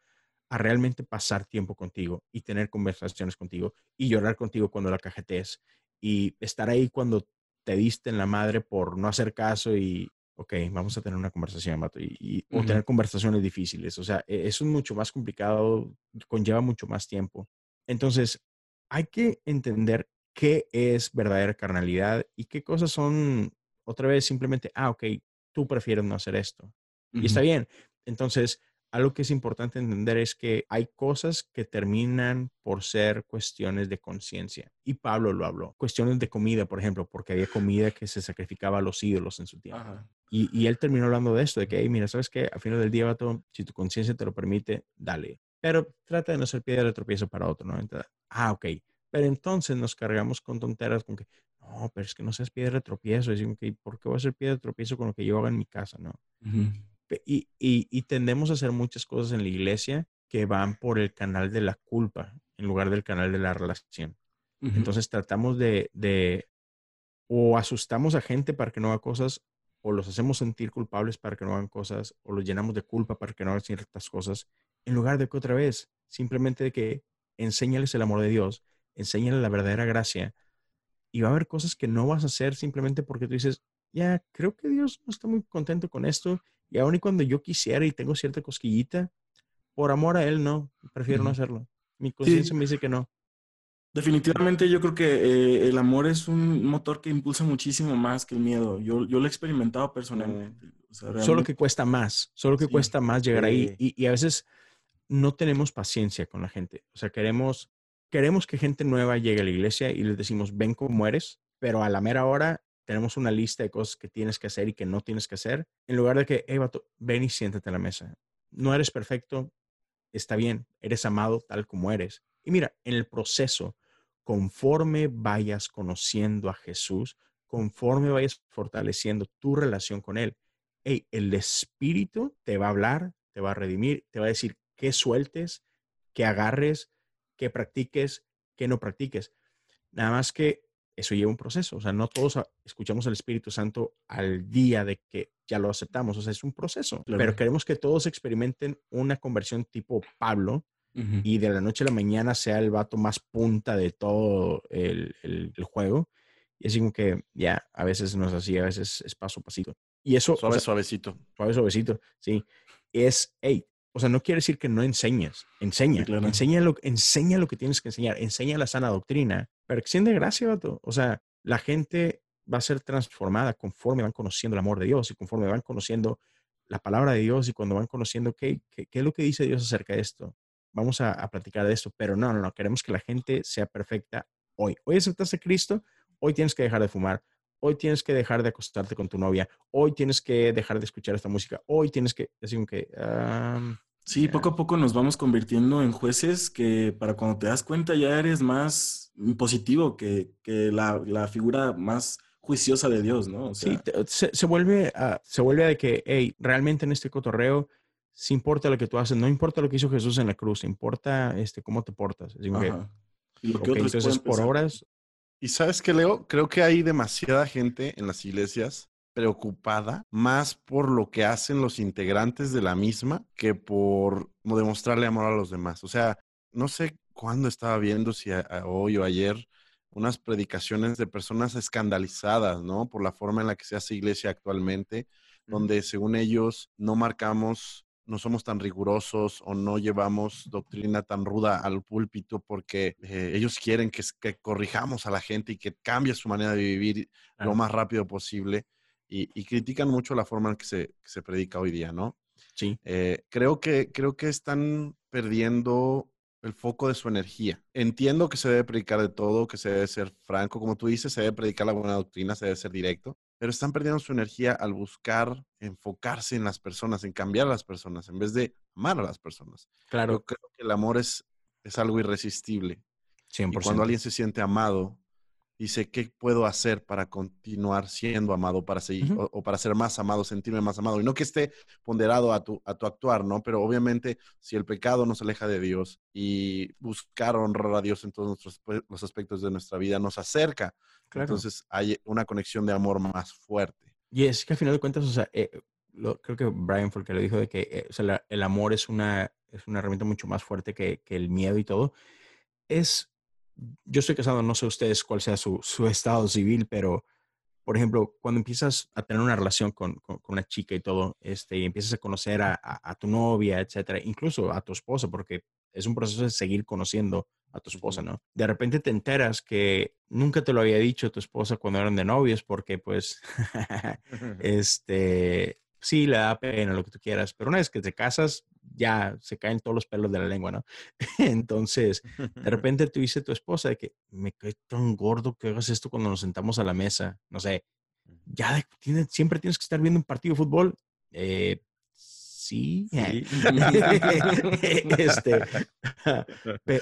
a realmente pasar tiempo contigo y tener conversaciones contigo y llorar contigo cuando la cajetees y estar ahí cuando te diste en la madre por no hacer caso y, ok, vamos a tener una conversación, Mato, y, o tener conversaciones difíciles. O sea, eso es mucho más complicado, conlleva mucho más tiempo. Entonces, hay que entender qué es verdadera carnalidad y qué cosas son, otra vez, simplemente, ah, ok, tú prefieres no hacer esto. Y está bien. Entonces, algo que es importante entender es que hay cosas que terminan por ser cuestiones de conciencia. Y Pablo lo habló. Cuestiones de comida, por ejemplo, porque había comida que se sacrificaba a los ídolos en su tiempo. Y, él terminó hablando de esto, de que, mira, ¿sabes qué? Al final del día, vato, si tu conciencia te lo permite, dale. Pero trata de no ser piedra de tropiezo para otro, ¿no? ah, ok. Pero entonces nos cargamos con tonteras, con que, no, pero es que no seas piedra de tropiezo. Es que, ¿por qué voy a ser piedra de tropiezo con lo que yo hago en mi casa, no? Y, y, tendemos a hacer muchas cosas en la iglesia que van por el canal de la culpa en lugar del canal de la relación. Entonces tratamos de, de, o asustamos a gente para que no haga cosas, o los hacemos sentir culpables para que no hagan cosas, o los llenamos de culpa para que no hagan ciertas cosas, en lugar de que otra vez, simplemente de que enséñales el amor de Dios, enséñales la verdadera gracia, y va a haber cosas que no vas a hacer simplemente porque tú dices, ya, creo que Dios no está muy contento con esto y aún y cuando yo quisiera y tengo cierta cosquillita, por amor a él no, prefiero no hacerlo. Mi conciencia me dice que no. Definitivamente yo creo que eh, el amor es un motor que impulsa muchísimo más que el miedo. Yo, yo lo he experimentado personalmente. Solo que cuesta más, solo que cuesta más llegar ahí. Y, y, a veces no tenemos paciencia con la gente. O sea, queremos, queremos que gente nueva llegue a la iglesia y les decimos, ven como eres, pero a la mera hora tenemos una lista de cosas que tienes que hacer y que no tienes que hacer, en lugar de que, hey, vato, ven y siéntate a la mesa. No eres perfecto, está bien, eres amado tal como eres. Y mira, en el proceso, conforme vayas conociendo a Jesús, conforme vayas fortaleciendo tu relación con Él, hey, el Espíritu te va a hablar, te va a redimir, te va a decir qué sueltes, qué agarres, qué practiques, qué no practiques. Nada más que eso lleva un proceso. O sea, no todos escuchamos al Espíritu Santo al día de que ya lo aceptamos. O sea, es un proceso. Pero queremos que todos experimenten una conversión tipo Pablo y de la noche a la mañana sea el vato más punta de todo el, el, juego. Y es como que ya, a veces no es así, a veces es paso a pasito. Y eso. Suave, suavecito. Suave, suavecito, sí. Es, hey, o sea, no quiere decir que no enseñes. Enseña. enseña, lo, enseña lo que tienes que enseñar. Enseña la sana doctrina. Pero extiende gracia, vato. O sea, la gente va a ser transformada conforme van conociendo el amor de Dios y conforme van conociendo la palabra de Dios y cuando van conociendo qué, qué, es lo que dice Dios acerca de esto. Vamos a, a, platicar de esto. Pero no, no, no. Queremos que la gente sea perfecta hoy. Hoy aceptaste a Cristo. Hoy tienes que dejar de fumar hoy tienes que dejar de acostarte con tu novia, hoy tienes que dejar de escuchar esta música, hoy tienes que, decir que... sí, poco a poco nos vamos convirtiendo en jueces que para cuando te das cuenta ya eres más positivo que, que la, la, figura más juiciosa de Dios, ¿no? sí, se, se, vuelve a, se vuelve a que, hey, realmente en este cotorreo, sí importa lo que tú haces, no importa lo que hizo Jesús en la cruz, importa este, cómo te portas. y lo que entonces por horas y sabes qué, Leo, creo que hay demasiada gente en las iglesias preocupada más por lo que hacen los integrantes de la misma que por demostrarle amor a los demás. O sea, no sé cuándo estaba viendo, si hoy o ayer, unas predicaciones de personas escandalizadas, ¿no? Por la forma en la que se hace iglesia actualmente, donde según ellos no marcamos no somos tan rigurosos o no llevamos doctrina tan ruda al púlpito porque eh, ellos quieren que, corrijamos a la gente y que cambie su manera de vivir lo más rápido posible y, critican mucho la forma en que se, se predica hoy día, ¿no? Sí. Eh, creo, que, creo que están perdiendo el foco de su energía. Entiendo que se debe predicar de todo, que se debe ser franco, como tú dices, se debe predicar la buena doctrina, se debe ser directo, pero están perdiendo su energía al buscar enfocarse en las personas, en cambiar a las personas, en vez de amar a las personas. Claro. Yo creo que el amor es, es algo irresistible. 100%. Y cuando alguien se siente amado, dice, ¿qué puedo hacer para continuar siendo amado, para seguir, o, para ser más amado, sentirme más amado? Y no que esté ponderado a tu, a tu actuar, ¿no? Pero obviamente, si el pecado nos aleja de Dios y buscar honrar a Dios en todos nuestros, los aspectos de nuestra vida nos acerca entonces hay una conexión de amor más fuerte. Y es que al final de cuentas, o sea, eh, creo que Brian fue el que lo dijo de que eh, o sea, el amor es una, es una herramienta mucho más fuerte que, que, el miedo y todo. Es, yo estoy casado, no sé ustedes cuál sea su, su estado civil, pero por ejemplo, cuando empiezas a tener una relación con, con, una chica y todo, este, y empiezas a conocer a, a, tu novia, etcétera, incluso a tu esposa, porque es un proceso de seguir conociendo a tu esposa, ¿no? De repente te enteras que nunca te lo había dicho tu esposa cuando eran de novios porque pues, este, sí, le da pena lo que tú quieras, pero una vez que te casas, ya se caen todos los pelos de la lengua, ¿no? Entonces, de repente tú dices a tu esposa de que me cae tan gordo que hagas esto cuando nos sentamos a la mesa, no sé, ya siempre tienes que estar viendo un partido de fútbol. Eh, sí. este,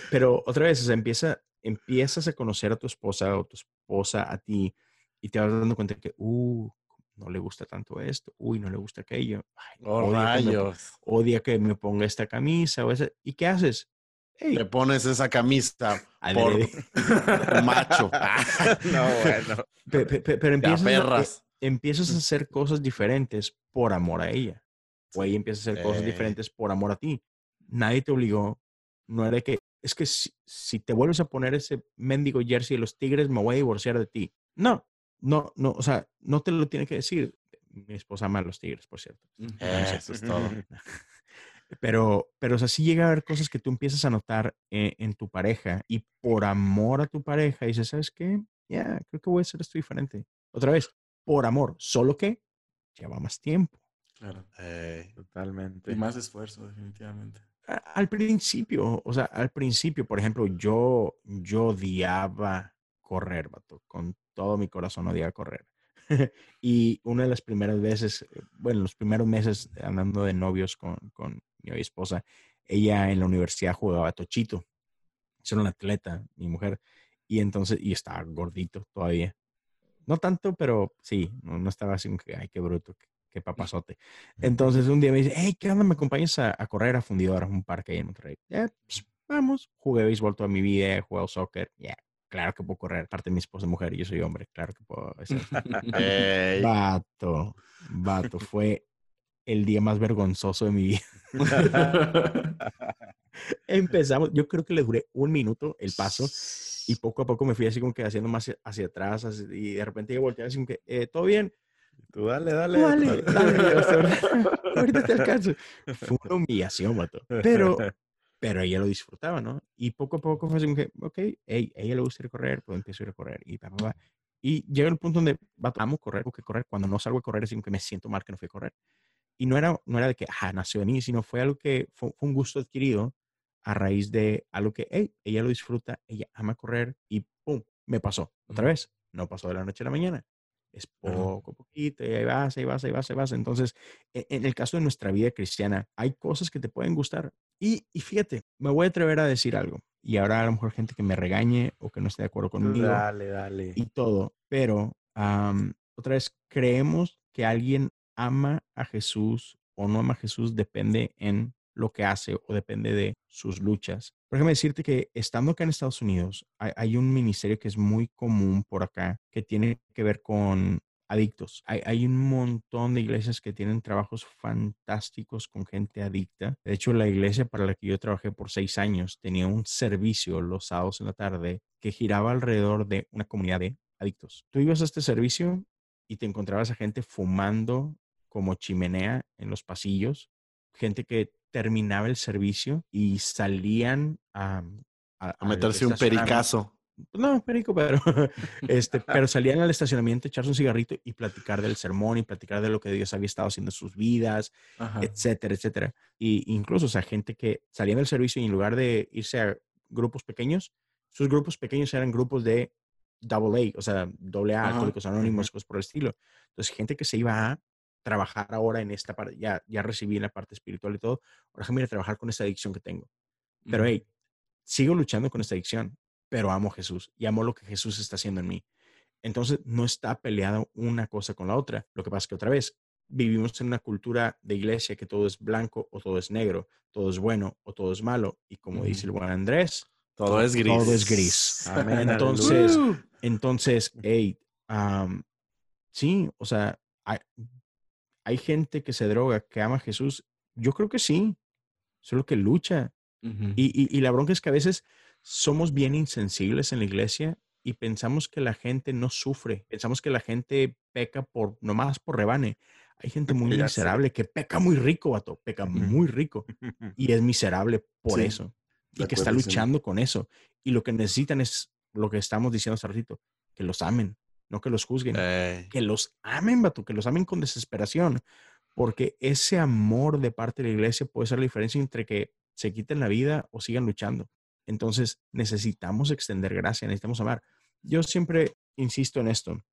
pero otra vez, o empieza, empiezas a conocer a tu esposa o tu esposa a ti y te vas dando cuenta que, uh, no le gusta tanto esto, uy, no le gusta aquello. oh, odia, que me, odia que me ponga esta camisa o esa. ¿Y qué haces? Le pones esa camisa por macho. no, bueno. Pero, empiezas, empiezas a hacer cosas diferentes por amor a ella o ahí empiezas a hacer cosas diferentes por amor a ti. Nadie te obligó, no era que, es que si, te vuelves a poner ese mendigo jersey de los Tigres, me voy a divorciar de ti. No, no, no, o sea, no te lo tiene que decir. Mi esposa ama a los Tigres, por cierto. Eso es todo. Pero, pero o sea, sí llega a haber cosas que tú empiezas a notar en, en tu pareja y por amor a tu pareja dices, ¿sabes qué? Ya, creo que voy a hacer esto diferente. Otra vez, por amor, solo que lleva más tiempo. Claro. Eh, Totalmente. Y más esfuerzo, definitivamente. Al principio, o sea, al principio, por ejemplo, yo, yo odiaba correr, vato, con todo mi corazón odiaba correr. y una de las primeras veces, eh, bueno, los primeros meses andando de novios con, con mi esposa, ella en la universidad jugaba tochito. Era una atleta, mi mujer. Y entonces, y estaba gordito todavía. No tanto, pero sí, no, estaba así, ay, qué bruto, qué, papazote. Entonces un día me dice, hey, ¿qué onda? ¿Me acompañas a, correr a Fundidora, un parque ahí en Monterrey? Ya, pues, vamos. Jugué béisbol toda mi vida, he jugado soccer, ya, claro que puedo correr. Aparte, mi esposa es mujer y yo soy hombre, claro que puedo hacer. Vato, vato, fue el día más vergonzoso de mi vida. Empezamos, yo creo que le duré un minuto el paso y poco a poco me fui así como que haciendo más hacia, atrás y de repente yo volteé así como que, eh, ¿todo bien? Tú dale, dale. dale, dale. ahorita te alcanzo. Fue una humillación, vato. Pero pero ella lo disfrutaba, ¿no? Y poco a poco fue así como que, ok, hey, ella le gusta ir a correr, pues empiezo a ir a correr y pa, pa, Y llega el punto donde, va, amo correr, porque correr, cuando no salgo a correr es como que me siento mal que no fui a correr. Y no era, no era de que, ah, nació de mí, sino fue algo que fue, un gusto adquirido a raíz de algo que, hey, ella lo disfruta, ella ama correr y pum, me pasó. Otra vez, no pasó de la noche a la mañana. Es poco poquito, y ahí vas, ahí vas, ahí vas, ahí vas. Entonces, e, en el caso de nuestra vida cristiana, hay cosas que te pueden gustar. Y, y fíjate, me voy a atrever a decir algo. Y ahora a lo mejor gente que me regañe o que no esté de acuerdo conmigo. Dale, dale. Y todo. Pero, otra vez, creemos que alguien ama a Jesús o no ama a Jesús depende en lo que hace o depende de sus luchas. Déjame decirte que estando acá en Estados Unidos, hay, un ministerio que es muy común por acá que tiene que ver con adictos. Hay, hay, un montón de iglesias que tienen trabajos fantásticos con gente adicta. De hecho, la iglesia para la que yo trabajé por seis años tenía un servicio los sábados en la tarde que giraba alrededor de una comunidad de adictos. Tú ibas a este servicio y te encontrabas a gente fumando como chimenea en los pasillos, gente que terminaba el servicio y salían a, a, meterse un pericazo. No, perico, pero, este, pero salían al estacionamiento, echarse un cigarrito y platicar del sermón y platicar de lo que Dios había estado haciendo en sus vidas, etcétera, etcétera. Y incluso, o sea, gente que salían del servicio y en lugar de irse a grupos pequeños, sus grupos pequeños eran grupos de double A, o sea, doble A, alcohólicos anónimos, cosas por el estilo. Entonces, gente que se iba a trabajar ahora en esta parte, ya, ya recibí la parte espiritual y todo, ahora déjame ir a trabajar con esta adicción que tengo. Pero, hey, sigo luchando con esta adicción, pero amo a Jesús y amo lo que Jesús está haciendo en mí. Entonces, no está peleada una cosa con la otra. Lo que pasa es que otra vez, vivimos en una cultura de iglesia que todo es blanco o todo es negro, todo es bueno o todo es malo. Y como dice el buen Andrés, todo es gris. Todo es gris. entonces, entonces, hey, sí, o sea, hay gente que se droga, que ama a Jesús. Yo creo que sí, solo que lucha. y, la bronca es que a veces somos bien insensibles en la iglesia y pensamos que la gente no sufre, pensamos que la gente peca por nomás por rebane. Hay gente muy miserable que peca muy rico, vato, peca muy rico y es miserable por eso y que está luchando con eso. Y lo que necesitan es lo que estamos diciendo hace ratito, que los amen, no que los juzguen, que los amen, vato, que los amen con desesperación, porque ese amor de parte de la iglesia puede ser la diferencia entre que se quiten la vida o sigan luchando. Entonces necesitamos extender gracia, necesitamos amar. Yo siempre insisto en esto.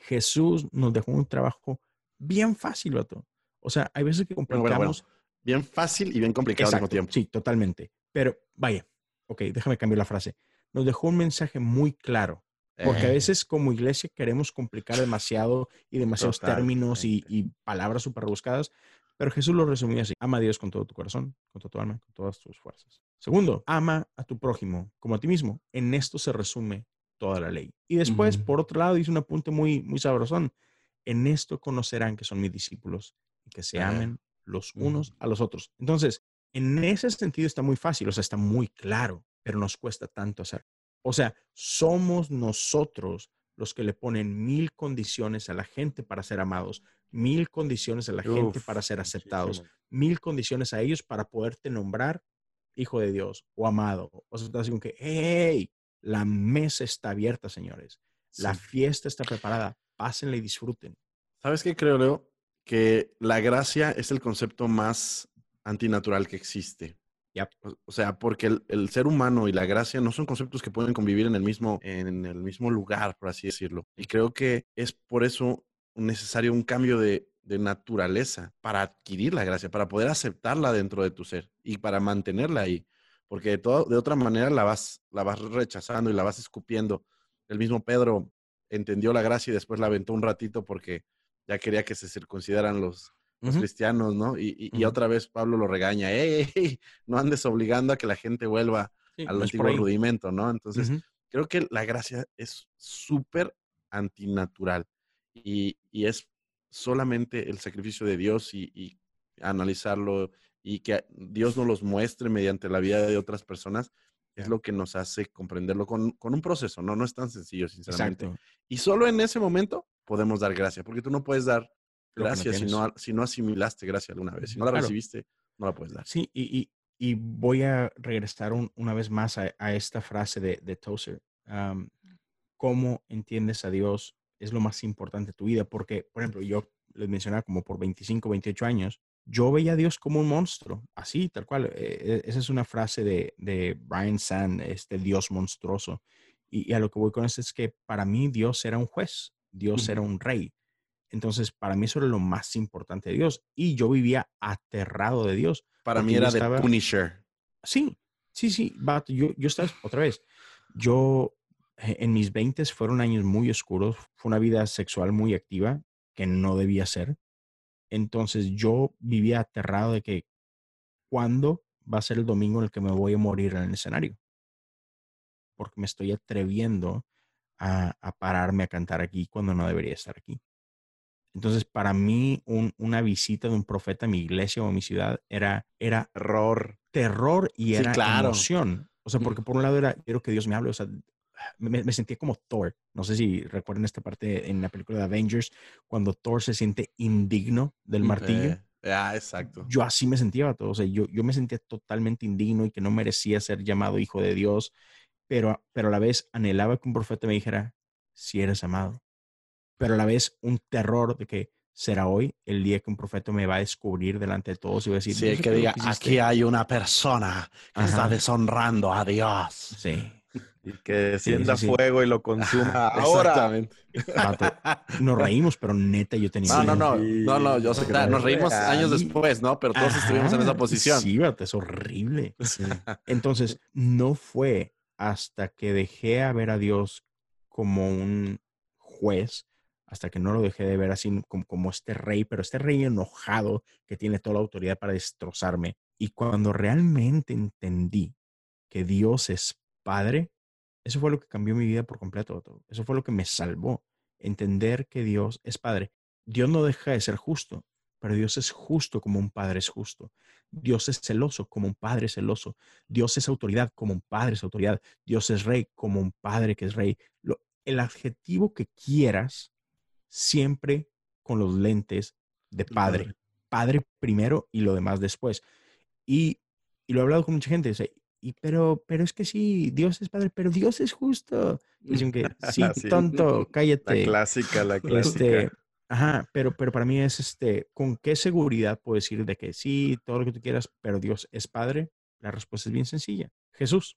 Jesús nos dejó un trabajo bien fácil, vato. O sea, hay veces que complicamos. Bien fácil y bien complicado al mismo tiempo. Sí, totalmente. Pero vaya, ok, déjame cambiar la frase. Nos dejó un mensaje muy claro. Porque a eh. veces como iglesia queremos complicar demasiado y demasiados términos y, palabras súper rebuscadas, pero Jesús lo resumió así. Ama a Dios con todo tu corazón, con toda tu alma, con todas tus fuerzas. Segundo, ama a tu prójimo como a ti mismo. En esto se resume toda la ley. Y después, por otro lado, dice un apunte muy, muy sabrosón. En esto conocerán que son mis discípulos y que se amen los unos a los otros. Entonces, en ese sentido está muy fácil, o sea, está muy claro, pero nos cuesta tanto hacer. O sea, somos nosotros los que le ponen mil condiciones a la gente para ser amados, mil condiciones a la gente para ser aceptados, mil condiciones a ellos para poderte nombrar hijo de Dios o amado. O sea, así que, hey, la mesa está abierta, señores. La fiesta está preparada. Pásenla y disfruten. ¿Sabes qué creo, Leo? Que la gracia es el concepto más antinatural que existe. O- O sea, porque el, el ser humano y la gracia no son conceptos que pueden convivir en el mismo, en el mismo lugar, por así decirlo. Y creo que es por eso necesario un cambio de, de naturaleza para adquirir la gracia, para poder aceptarla dentro de tu ser y para mantenerla ahí. Porque de, todo- de otra manera la vas, la vas rechazando y la vas escupiendo. El mismo Pedro entendió la gracia y después la aventó un ratito porque ya quería que se circuncidaran los, los cristianos, ¿no? Y, y- y Ujú. otra vez Pablo lo regaña, ¡Ey, no andes obligando a que la gente vuelva Sí, al antiguo rudimento, ¿no? Entonces, creo que la gracia es súper antinatural y, y es solamente el sacrificio de Dios y, analizarlo y que Dios nos los muestre mediante la vida de otras personas es lo que nos hace comprenderlo con, con un proceso, ¿no? No es tan sencillo, sinceramente. Exacto. Y solo en ese momento podemos dar gracia, porque tú no puedes dar Lo que no gracia si, no, si no asimilaste gracia alguna vez. Si no la Claro. recibiste, no la puedes dar. Sí, y, y- y voy a regresar un- una vez más a, a esta frase de, de Tozer. ¿Cómo entiendes a Dios? Es lo más importante de tu vida. Porque, por ejemplo, yo les mencionaba como por 25, 28 años, yo veía a Dios como un monstruo, así, tal cual. Eh, esa es una frase de, de Brian Sand, este Dios monstruoso. Y, y a lo que voy con esto es que para mí Dios era un juez, Dios era un rey. Entonces, para mí eso era lo más importante de Dios. Y yo vivía aterrado de Dios. Para mí era estaba- de Punisher. Sí, sí, sí, vato, yo, yo estaba, otra vez, yo eh, en mis 20 fueron años muy oscuros, fue una vida sexual muy activa que no debía ser. Entonces yo vivía aterrado de que cuándo va a ser el domingo en el que me voy a morir en el escenario. Porque me estoy atreviendo a, a pararme a cantar aquí cuando no debería estar aquí. Entonces, para mí, un- una visita de un profeta a mi iglesia o a mi ciudad era, era Error. terror y Sí, era claro. emoción. O sea, porque por un lado era, quiero que Dios me hable, o sea, me, me sentía como Thor. No sé si recuerdan esta parte en la película de Avengers, cuando Thor se siente indigno del martillo. Eh, ah, exacto. Yo así me sentía, vato. o sea, yo, yo me sentía totalmente indigno y que no merecía ser llamado hijo de Dios, pero, pero a la vez anhelaba que un profeta me dijera, si eres amado. Pero a la vez un terror de que será hoy el día que un profeta me va a descubrir delante de todos y va a decir, Sí, "Yo sé que diga, hiciste". aquí hay una persona que está deshonrando a Dios. Sí. Y que descienda sí, sí. fuego y lo consuma ahora. Nos reímos, pero neta yo tenía No, no, no, Sí, no, no, yo sé, sí, nos reímos años después, ¿no? Pero todos estuvimos en esa posición. Sí, vato, es horrible. Entonces, no fue hasta que dejé a ver a Dios como un juez, hasta que no lo dejé de ver así como, como este rey, pero este rey enojado que tiene toda la autoridad para destrozarme. Y cuando realmente entendí que Dios es Padre, eso fue lo que cambió mi vida por completo. Eso fue lo que me salvó. Entender que Dios es Padre. Dios no deja de ser justo, pero Dios es justo como un Padre es justo. Dios es celoso como un Padre es celoso. Dios es autoridad como un Padre es autoridad. Dios es rey como un Padre que es rey. El adjetivo que quieras, siempre con los lentes de Padre. Padre. Primero y lo demás después. Y, y lo he hablado con mucha gente. o sea, y, pero, pero es que sí, Dios es Padre, pero Dios es justo. Y dicen que sí, tonto, La cállate. clásica, la clásica. Este, ajá, pero, pero para mí es este, ¿con qué seguridad puedo decir de que sí, todo lo que tú quieras, pero Dios es Padre? La respuesta es bien sencilla. Jesús.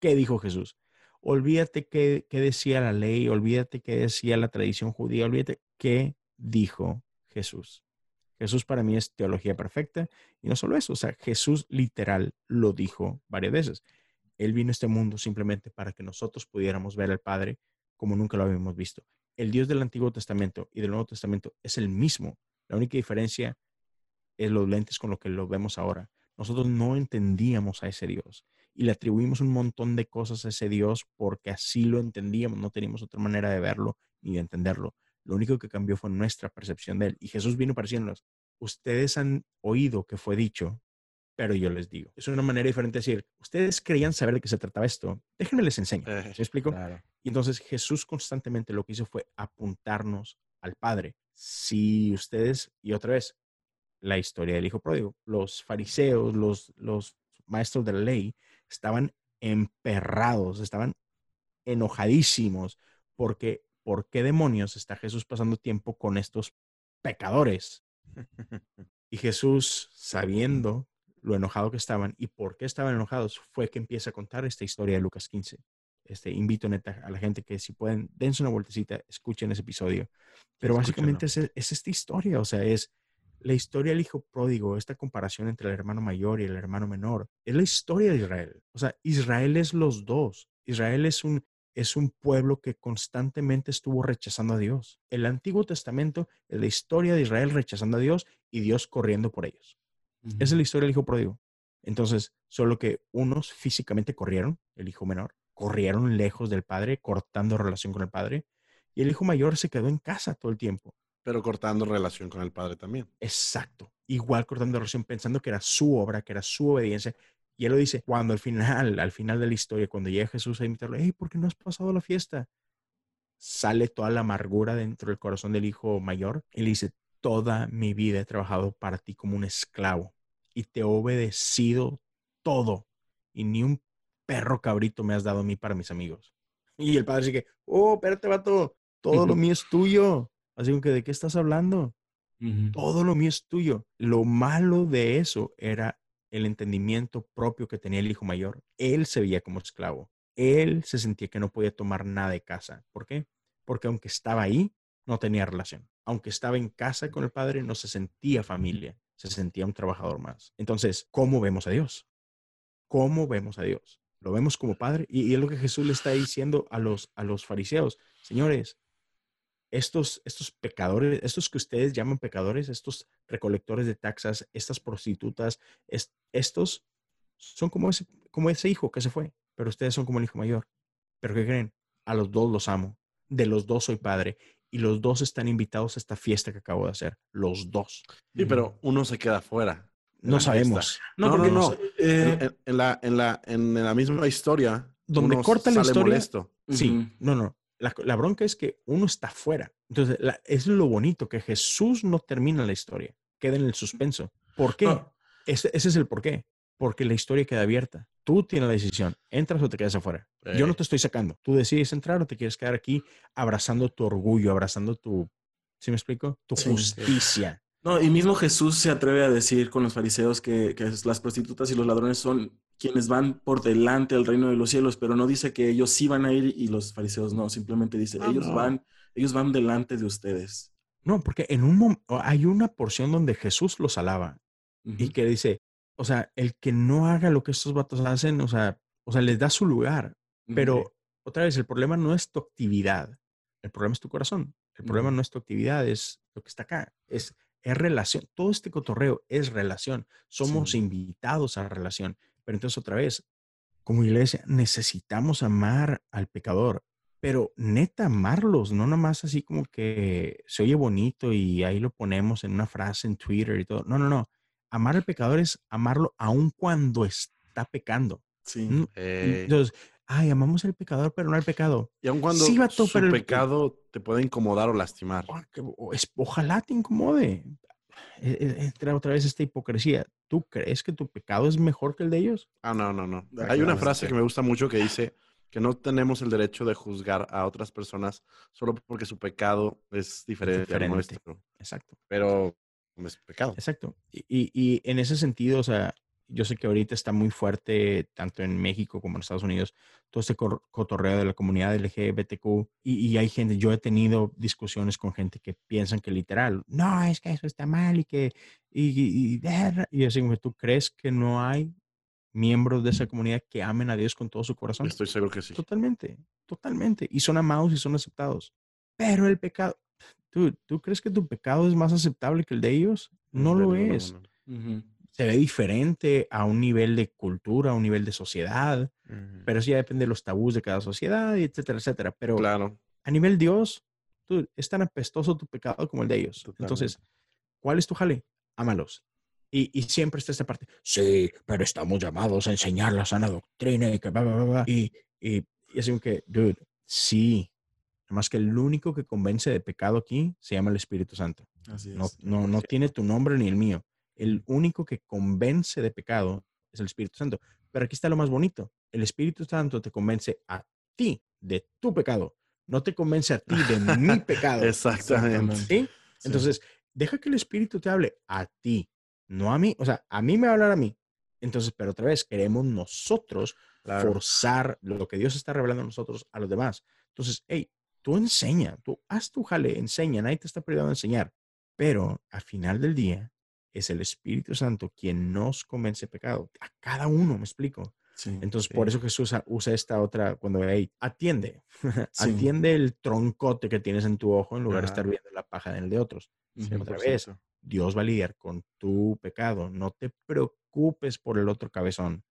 ¿Qué dijo Jesús? Olvídate qué, decía la ley, olvídate qué decía la tradición judía, olvídate qué dijo Jesús. Jesús para mí es teología perfecta y no solo eso, o sea, Jesús literal lo dijo varias veces. Él vino a este mundo simplemente para que nosotros pudiéramos ver al Padre como nunca lo habíamos visto. El Dios del Antiguo Testamento y del Nuevo Testamento es el mismo. La única diferencia es los lentes con lo que lo vemos ahora. Nosotros no entendíamos a ese Dios y le atribuimos un montón de cosas a ese Dios porque así lo entendíamos, no teníamos otra manera de verlo ni de entenderlo. Lo único que cambió fue nuestra percepción de él. Y Jesús vino para decirnos, ustedes han oído que fue dicho, pero yo les digo. Es una manera diferente de decir, ustedes creían saber de qué se trataba esto, déjenme les enseño. Eh, ¿Se explico? Claro. Y entonces Jesús constantemente lo que hizo fue apuntarnos al Padre. Si ustedes, y otra vez, la historia del Hijo Pródigo, los fariseos, los, los maestros de la ley, estaban emperrados, estaban enojadísimos, porque ¿por qué demonios está Jesús pasando tiempo con estos pecadores? Y Jesús, sabiendo lo enojado que estaban y por qué estaban enojados, fue que empieza a contar esta historia de Lucas 15. Este, invito neta a la gente que si pueden, dense una vueltecita, escuchen ese episodio. Pero básicamente es, es esta historia, o sea, es la historia del hijo pródigo, esta comparación entre el hermano mayor y el hermano menor, es la historia de Israel. O sea, Israel es los dos. Israel es un, es un pueblo que constantemente estuvo rechazando a Dios. El Antiguo Testamento es la historia de Israel rechazando a Dios y Dios corriendo por ellos. Esa es la historia del hijo pródigo. Entonces, solo que unos físicamente corrieron, el hijo menor, corrieron lejos del padre, cortando relación con el padre, y el hijo mayor se quedó en casa todo el tiempo. Pero cortando relación con el padre también. Exacto. Igual cortando relación, pensando que era su obra, que era su obediencia. Y él lo dice, cuando al final, al final de la historia, cuando llega Jesús a invitarlo, hey, ¿por qué no has pasado la fiesta? Sale toda la amargura dentro del corazón del hijo mayor y le dice, toda mi vida he trabajado para ti como un esclavo y te he obedecido todo y ni un perro cabrito me has dado a mí para mis amigos. Y el padre dice, oh, espérate, vato, todo lo mío es tuyo. Así que, ¿de qué estás hablando? Todo lo mío es tuyo. Lo malo de eso era el entendimiento propio que tenía el hijo mayor. Él se veía como esclavo. Él se sentía que no podía tomar nada de casa. ¿Por qué? Porque aunque estaba ahí, no tenía relación. Aunque estaba en casa con el padre, no se sentía familia, se sentía un trabajador más. Entonces, ¿cómo vemos a Dios? ¿Cómo vemos a Dios? Lo vemos como padre y, es lo que Jesús le está diciendo a los, a los fariseos. Señores, estos, estos pecadores, estos que ustedes llaman pecadores, estos recolectores de taxas, estas prostitutas, estos son como ese, como ese hijo que se fue, pero ustedes son como el hijo mayor. ¿Pero qué creen? A los dos los amo, de los dos soy padre y los dos están invitados a esta fiesta que acabo de hacer, los dos. Sí, pero uno se queda fuera. No sabemos. No, no, no. Eh, en, la, en, la, en la misma historia. Donde corta la historia. Sí, no, no. La, bronca es que uno está fuera. Entonces, es lo bonito, que Jesús no termina la historia, queda en el suspenso. ¿Por qué? Ese, es el por qué. Porque la historia queda abierta. Tú tienes la decisión, entras o te quedas afuera. Yo no te estoy sacando. Tú decides entrar o te quieres quedar aquí abrazando tu orgullo, abrazando tu, ¿sí me explico? Tu justicia. No, y mismo Jesús se atreve a decir con los fariseos que, que, las prostitutas y los ladrones son quienes van por delante al reino de los cielos, pero no dice que ellos sí van a ir y los fariseos no, simplemente dice, ah, ellos van, ellos van delante de ustedes. No, porque en un hay una porción donde Jesús los alaba y que dice, o sea, el que no haga lo que estos vatos hacen, o sea, o sea, les da su lugar, pero otra vez, el problema no es tu actividad, el problema es tu corazón. El problema no es tu actividad, es lo que está acá. Es es relación. Todo este cotorreo es relación. Somos invitados a relación. Pero entonces otra vez, como iglesia, necesitamos amar al pecador, pero neta amarlos, no nada más así como que se oye bonito y ahí lo ponemos en una frase en Twitter y todo. No, no, no. Amar al pecador es amarlo aun cuando está pecando. Sí. Entonces, ay, amamos al pecador, pero no al pecado. Y aun cuando sí, su pecado te puede incomodar o lastimar. Ah, ojalá te incomode. E, e, entra otra vez esta hipocresía. ¿Tú crees que tu pecado es mejor que el de ellos? Ah, no, no, no. Hay una frase que me gusta mucho que dice que no tenemos el derecho de juzgar a otras personas solo porque su pecado es diferente, al nuestro. Exacto. Pero es pecado. Exacto. Y, y en ese sentido, o sea, yo sé que ahorita está muy fuerte, tanto en México como en Estados Unidos, todo este cotorreo de la comunidad LGBTQ. Y, y, hay gente, yo he tenido discusiones con gente que piensan que literal, no, es que eso está mal y que, y, y, y así como tú crees que no hay miembros de esa comunidad que amen a Dios con todo su corazón. Estoy seguro que sí. Totalmente, totalmente. Y son amados y son aceptados. Pero el pecado, ¿tú, ¿tú crees que tu pecado es más aceptable que el de ellos? No lo es se ve diferente a un nivel de cultura, a un nivel de sociedad, pero eso ya depende de los tabús de cada sociedad, etcétera, etcétera. Pero claro. a nivel Dios, tú, es tan apestoso tu pecado como el de ellos. Entonces, ¿cuál es tu jale? Ámalos. Y, y, siempre está esta parte, sí, pero estamos llamados a enseñar la sana doctrina y que Y, y, y así que, dude, sí, más que el único que convence de pecado aquí se llama el Espíritu Santo. Así no, no, no tiene tu nombre ni el mío el único que convence de pecado es el Espíritu Santo. Pero aquí está lo más bonito. El Espíritu Santo te convence a ti de tu pecado. No te convence a ti de mi pecado. Exactamente. ¿Sí? Entonces, deja que el Espíritu te hable a ti, no a mí. O sea, a mí me va a hablar a mí, Entonces, pero otra vez, queremos nosotros Claro. forzar lo que Dios está revelando a nosotros a los demás. Entonces, hey, tú enseña, tú haz tu jale, enseña, nadie te está privando de enseñar. Pero al final del día es el Espíritu Santo quien nos convence de pecado. A cada uno, me explico. Sí. Entonces, por Sí. eso Jesús usa, esta otra, cuando, hey, atiende, Sí. atiende el troncote que tienes en tu ojo en lugar de estar viendo la paja en el de otros. Otra vez, 100%. Dios va a lidiar con tu pecado. No te preocupes por el otro cabezón.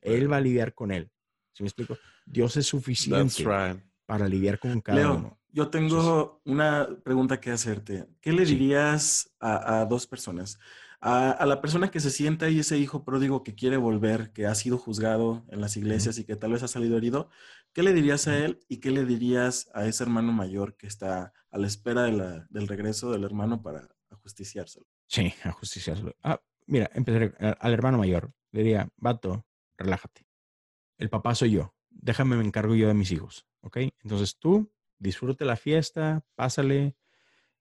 Él va a lidiar con él. ¿Sí me explico? Dios es suficiente right. para lidiar con cada Leo, uno. yo tengo una pregunta que hacerte. ¿Qué le dirías a, a dos personas? A, a la persona que se sienta ahí, ese hijo pródigo que quiere volver, que ha sido juzgado en las iglesias y que tal vez ha salido herido, ¿qué le dirías a él y qué le dirías a ese hermano mayor que está a la espera de la- del regreso del hermano para ajusticiárselo? Sí, a justiciárselo. Ah, mira, empezaré a- al hermano mayor. Le diría, vato, relájate. El papá soy yo. Déjame, me encargo yo de mis hijos. ¿Ok? Entonces tú disfrute la fiesta, pásale,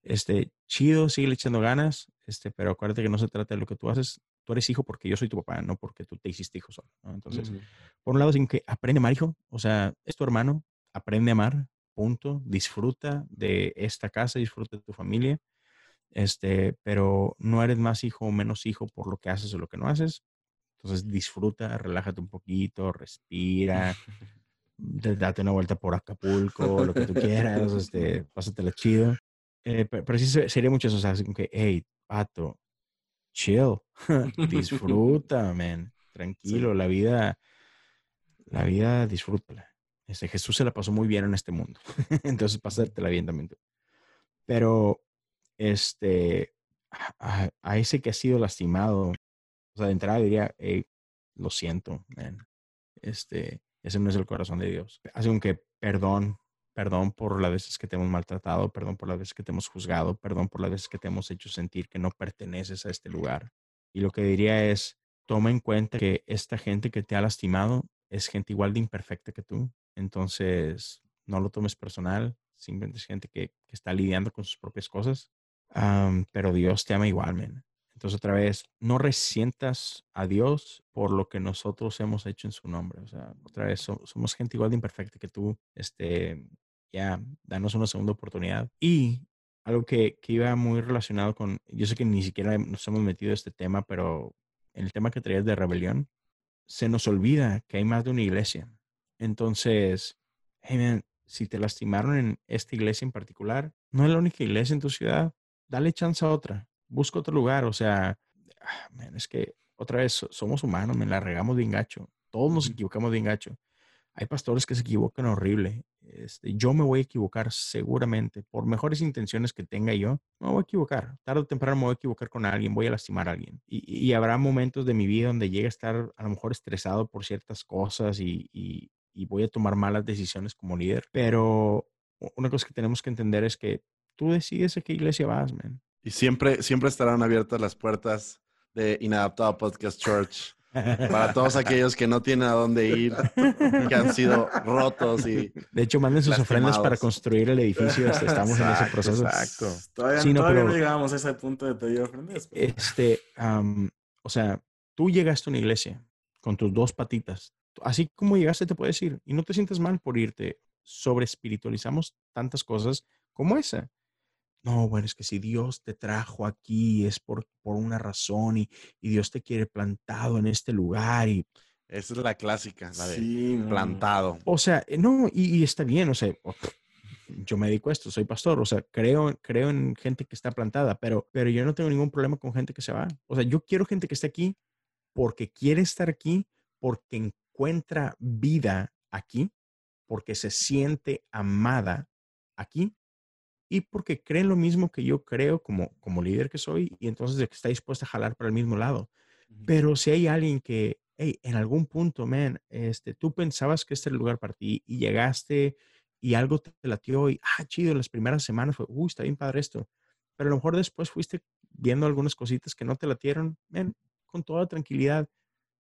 este, chido, sigue echando ganas, este, pero acuérdate que no se trata de lo que tú haces. Tú eres hijo porque yo soy tu papá, no porque tú te hiciste hijo solo. ¿no? Entonces, Ujú. por un lado, sin que aprende a amar, hijo. O sea, es tu hermano, aprende a amar, punto. Disfruta de esta casa, disfruta de tu familia. Este, pero no eres más hijo o menos hijo por lo que haces o lo que no haces. Entonces disfruta, relájate un poquito, respira, date una vuelta por Acapulco, lo que tú quieras, este, pásatela chido. Eh, pe- pero, sí se- sería mucho eso, o sea, así como que, hey, pato, chill, disfruta, man, tranquilo, la vida, la vida, disfrútala. Este, Jesús se la pasó muy bien en este mundo, entonces pásatela bien también tú. Pero, este, a, ese que ha sido lastimado, o sea, de entrada diría, hey, lo siento, man. Este, ese no es el corazón de Dios. Así que perdón, perdón por las veces que te hemos maltratado, perdón por las veces que te hemos juzgado, perdón por las veces que te hemos hecho sentir que no perteneces a este lugar. Y lo que diría es, toma en cuenta que esta gente que te ha lastimado es gente igual de imperfecta que tú. Entonces, no lo tomes personal, simplemente es gente que, está lidiando con sus propias cosas. Pero Dios te ama igual, man. Entonces, otra vez, no resientas a Dios por lo que nosotros hemos hecho en su nombre. O sea, otra vez, so- somos gente igual de imperfecta que tú. Este, ya, danos una segunda oportunidad. Y algo que, que iba muy relacionado con, yo sé que ni siquiera nos hemos metido en este tema, pero el tema que traías de rebelión, se nos olvida que hay más de una iglesia. Entonces, hey man, si te lastimaron en esta iglesia en particular, no es la única iglesia en tu ciudad, dale chance a otra, busca otro lugar, o sea, ah, man, es que otra vez so- somos humanos, me la regamos bien gacho, todos nos equivocamos bien gacho. Hay pastores que se equivocan horrible. Este, yo me voy a equivocar seguramente, por mejores intenciones que tenga yo, me voy a equivocar. Tarde o temprano me voy a equivocar con alguien, voy a lastimar a alguien. Y, habrá momentos de mi vida donde llegue a estar a lo mejor estresado por ciertas cosas y, voy a tomar malas decisiones como líder. Pero una cosa que tenemos que entender es que tú decides a qué iglesia vas, man. Y siempre, siempre estarán abiertas las puertas de Inadaptado Podcast Church para todos aquellos que no tienen a dónde ir, que han sido rotos y De hecho, manden sus ofrendas para construir el edificio. este, Estamos en ese Exacto, proceso. exacto. Todavía, Sí, no, todavía pero- no llegábamos a ese punto de pedir ofrendas. pero- Este, o sea, tú llegaste a una iglesia con tus dos patitas. Así como llegaste, te puedes ir. Y no te sientes mal por irte. Sobre espiritualizamos tantas cosas como esa. No, bueno, es que si Dios te trajo aquí es por, por una razón y, y Dios te quiere plantado en este lugar. Y, esa es la clásica, la de Sí, plantado. o sea, eh, no, y, y está bien, o sea, yo me dedico a esto, soy pastor, o sea, creo, creo en gente que está plantada, pero, pero yo no tengo ningún problema con gente que se va. O sea, yo quiero gente que esté aquí porque quiere estar aquí, porque encuentra vida aquí, porque se siente amada aquí y porque cree lo mismo que yo creo como, como líder que soy y entonces está dispuesta a jalar para el mismo lado. Ujú. Pero si hay alguien que, hey, en algún punto, man, este, tú pensabas que este era el lugar para ti y llegaste y algo te latió y, ah, chido, las primeras semanas fue, uy, está bien padre esto. Pero a lo mejor después fuiste viendo algunas cositas que no te latieron, man, con toda tranquilidad,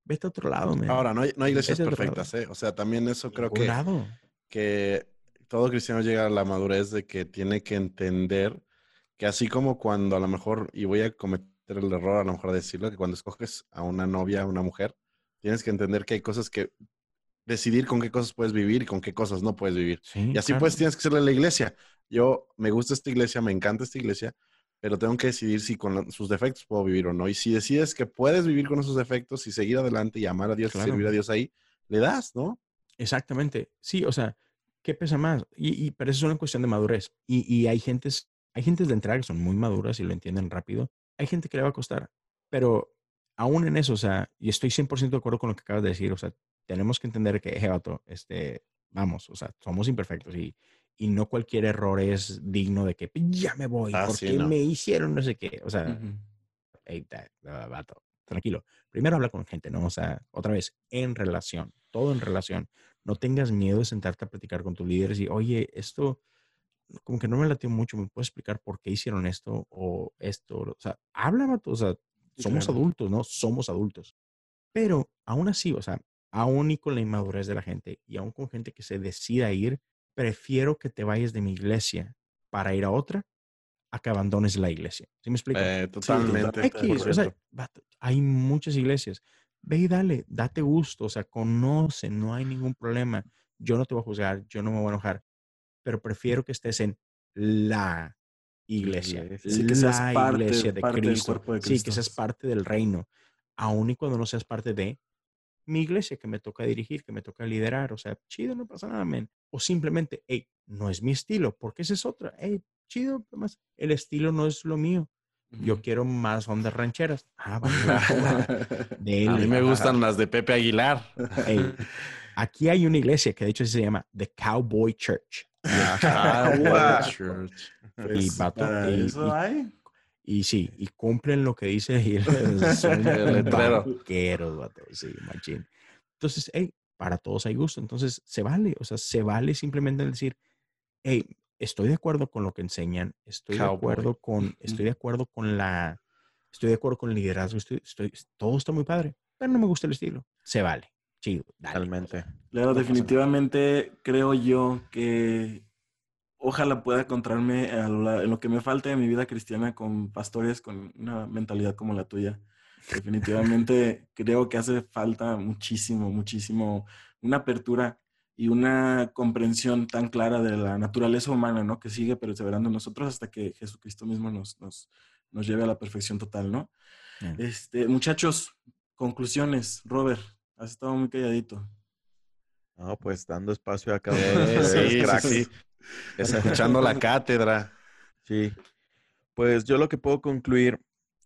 vete a otro lado, man. Ahora, no hay, no hay iglesias perfectas, ¿eh? O sea, también eso creo que, lado. que todo cristiano llega a la madurez de que tiene que entender que así como cuando a lo mejor, y voy a cometer el error a lo mejor de decirlo, que cuando escoges a una novia, a una mujer, tienes que entender que hay cosas que decidir con qué cosas puedes vivir y con qué cosas no puedes vivir. Sí, Y así claro. pues tienes que serle a la iglesia. Yo me gusta esta iglesia, me encanta esta iglesia, pero tengo que decidir si con la- sus defectos puedo vivir o no. Y si decides que puedes vivir con esos defectos y seguir adelante y amar a Dios Claro. y servir a Dios ahí, le das, ¿no? Exactamente. Sí, o sea, ¿qué pesa más? Y, y- pero eso es una cuestión de madurez. Y, y hay gentes, hay gentes de entrada que son muy maduras y lo entienden rápido. Hay gente que le va a costar. Pero aún en eso, o sea, y estoy 100% de acuerdo con lo que acabas de decir. O sea, tenemos que entender que, hey, vato, este, vamos, o sea, somos imperfectos y, y no cualquier error es digno de que ya me voy, Ah, porque sí, no. me hicieron no sé qué. O sea, Ujú. hey, da- da- vato, tranquilo. Primero habla con gente, ¿no? O sea, otra vez, en relación, todo en relación. No tengas miedo de sentarte a platicar con tus líderes y, oye, esto como que no me latió mucho, ¿me puedes explicar por qué hicieron esto o esto? O sea, habla, o sea, Sí, somos claro. adultos, ¿no? Somos adultos. Pero aún así, o sea, aún y con la inmadurez de la gente y aún con gente que se decida ir, prefiero que te vayas de mi iglesia para ir a otra a que abandones la iglesia. ¿Sí me explico? Eh, totalmente. totalmente de X, o sea, 100%. vato, hay muchas iglesias. Ve y dale, date gusto, o sea, conoce, no hay ningún problema. Yo no te voy a juzgar, yo no me voy a enojar, pero prefiero que estés en la iglesia. Sí, que seas la parte- iglesia de parte Cristo. de Sí, que seas parte del reino, aun y cuando no seas parte de mi iglesia que me toca dirigir, que me toca liderar, o sea, chido, no pasa nada, men. O simplemente, hey, no es mi estilo, porque esa es otra, hey, chido, más el estilo no es lo mío. Yo quiero más ondas rancheras. Ah, va, A mí me gustan las de Pepe Aguilar. Ey, aquí hay una iglesia que de hecho se llama The Cowboy Church. Wow. Church. Pues, vato, para y- eso y- hay. Y sí, y cumplen lo que dice ahí. Son El letrero. vaqueros, vato, sí, machín. Entonces, hey, para todos hay gusto. Entonces, se vale. O sea, se vale simplemente decir, hey, estoy de acuerdo con lo que enseñan. Estoy de acuerdo con, estoy de acuerdo con la, estoy de acuerdo con el liderazgo. Estoy, estoy, todo está muy padre, pero no me gusta el estilo. Se vale. Chido. dale, Totalmente. Claro, definitivamente creo yo que ojalá pueda encontrarme a lo la- en lo que me falta de mi vida cristiana con pastores con una mentalidad como la tuya. Definitivamente creo que hace falta muchísimo, muchísimo una apertura y una comprensión tan clara de la naturaleza humana, ¿no? Que sigue perseverando en nosotros hasta que Jesucristo mismo nos, nos, nos lleve a la perfección total, ¿no? Este, muchachos, conclusiones. Robert, has estado muy calladito. No, pues dando espacio a cada uno de Eh, ustedes, sí, sí, sí. Escuchando la cátedra. Sí. Pues yo lo que puedo concluir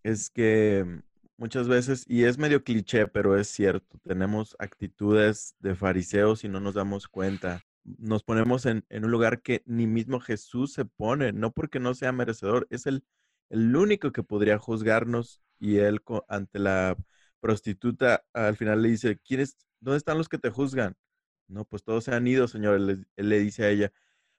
es que muchas veces, y es medio cliché, pero es cierto, tenemos actitudes de fariseos y no nos damos cuenta. Nos ponemos en, en un lugar que ni mismo Jesús se pone, no porque no sea merecedor, es el, el único que podría juzgarnos y él ante la prostituta al final le dice, ¿quiénes, ¿dónde están los que te juzgan? No, pues todos se han ido, señor. Él, él le dice a ella,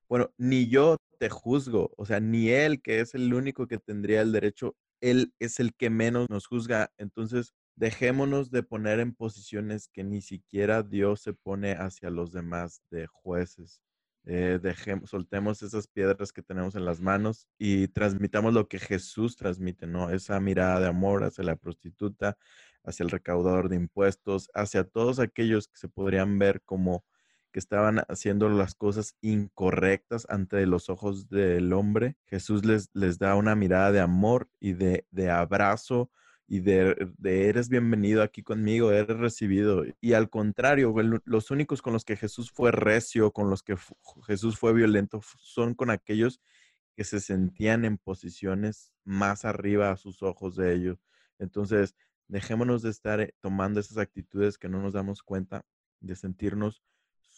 bueno, ni yo te juzgo, o sea, ni él, que es el único que tendría el derecho, él es el que menos nos juzga. Entonces, dejémonos de poner en posiciones que ni siquiera Dios se pone hacia los demás de jueces. Eh, dejemos, soltemos esas piedras que tenemos en las manos y transmitamos lo que Jesús transmite, ¿no? Esa mirada de amor hacia la prostituta, hacia el recaudador de impuestos, hacia todos aquellos que se podrían ver como que estaban haciendo las cosas incorrectas ante los ojos del hombre. Jesús les, les da una mirada de amor y de, de abrazo y de, de, eres bienvenido aquí conmigo, eres recibido. Y al contrario, los únicos con los que Jesús fue recio, con los que Jesús fue violento, son con aquellos que se sentían en posiciones más arriba a sus ojos de ellos. Entonces, dejémonos de estar eh, tomando esas actitudes que no nos damos cuenta, de sentirnos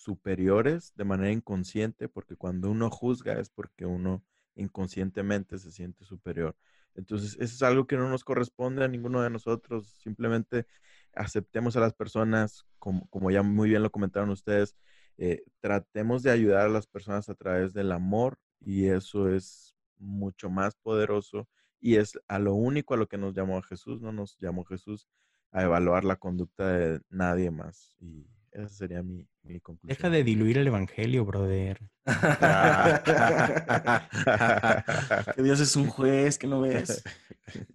superiores de manera inconsciente, porque cuando uno juzga es porque uno inconscientemente se siente superior. Entonces, eso es algo que no nos corresponde a ninguno de nosotros. Simplemente aceptemos a las personas, como, como ya muy bien lo comentaron ustedes, eh, tratemos de ayudar a las personas a través del amor y eso es mucho más poderoso y es a lo único a lo que nos llamó Jesús, no nos llamó Jesús a evaluar la conducta de nadie más. Esa sería mi, mi conclusión. Deja de diluir el evangelio, brother. que Dios es un juez, que no ves.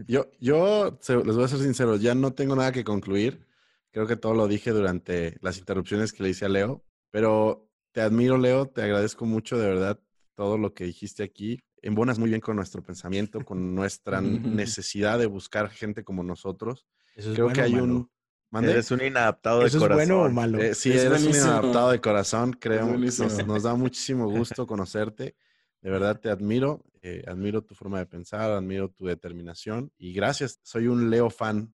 Yo, yo se- les voy a ser sincero, ya no tengo nada que concluir. Creo que todo lo dije durante las interrupciones que le hice a Leo, pero te admiro, Leo, te agradezco mucho de verdad todo lo que dijiste aquí. Embonas muy bien con nuestro pensamiento, con nuestra necesidad de buscar gente como nosotros. Eso es Creo bueno que hay malo. un... ¿Mande? Eres un inadaptado de ¿Eso es corazón. bueno o malo? Eh, sí, Es eres un buenísimo. adaptado de corazón, creo. Nos, nos da muchísimo gusto conocerte. De verdad te admiro. eh, admiro tu forma de pensar, admiro tu determinación. Y gracias, soy un Leo fan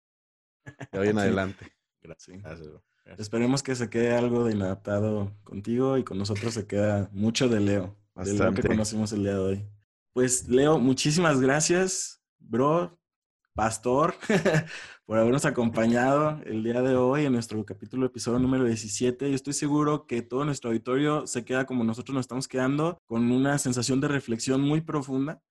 de hoy en Sí. adelante. Gracias, gracias, bro. Gracias. Esperemos que se quede algo de inadaptado contigo y con nosotros se queda mucho de Leo, de lo Bastante. que conocimos el día de hoy. Pues Leo, muchísimas gracias, bro, pastor, por habernos acompañado el día de hoy en nuestro capítulo, episodio número 17. Yo estoy seguro que todo nuestro auditorio se queda como nosotros nos estamos quedando, con una sensación de reflexión muy profunda,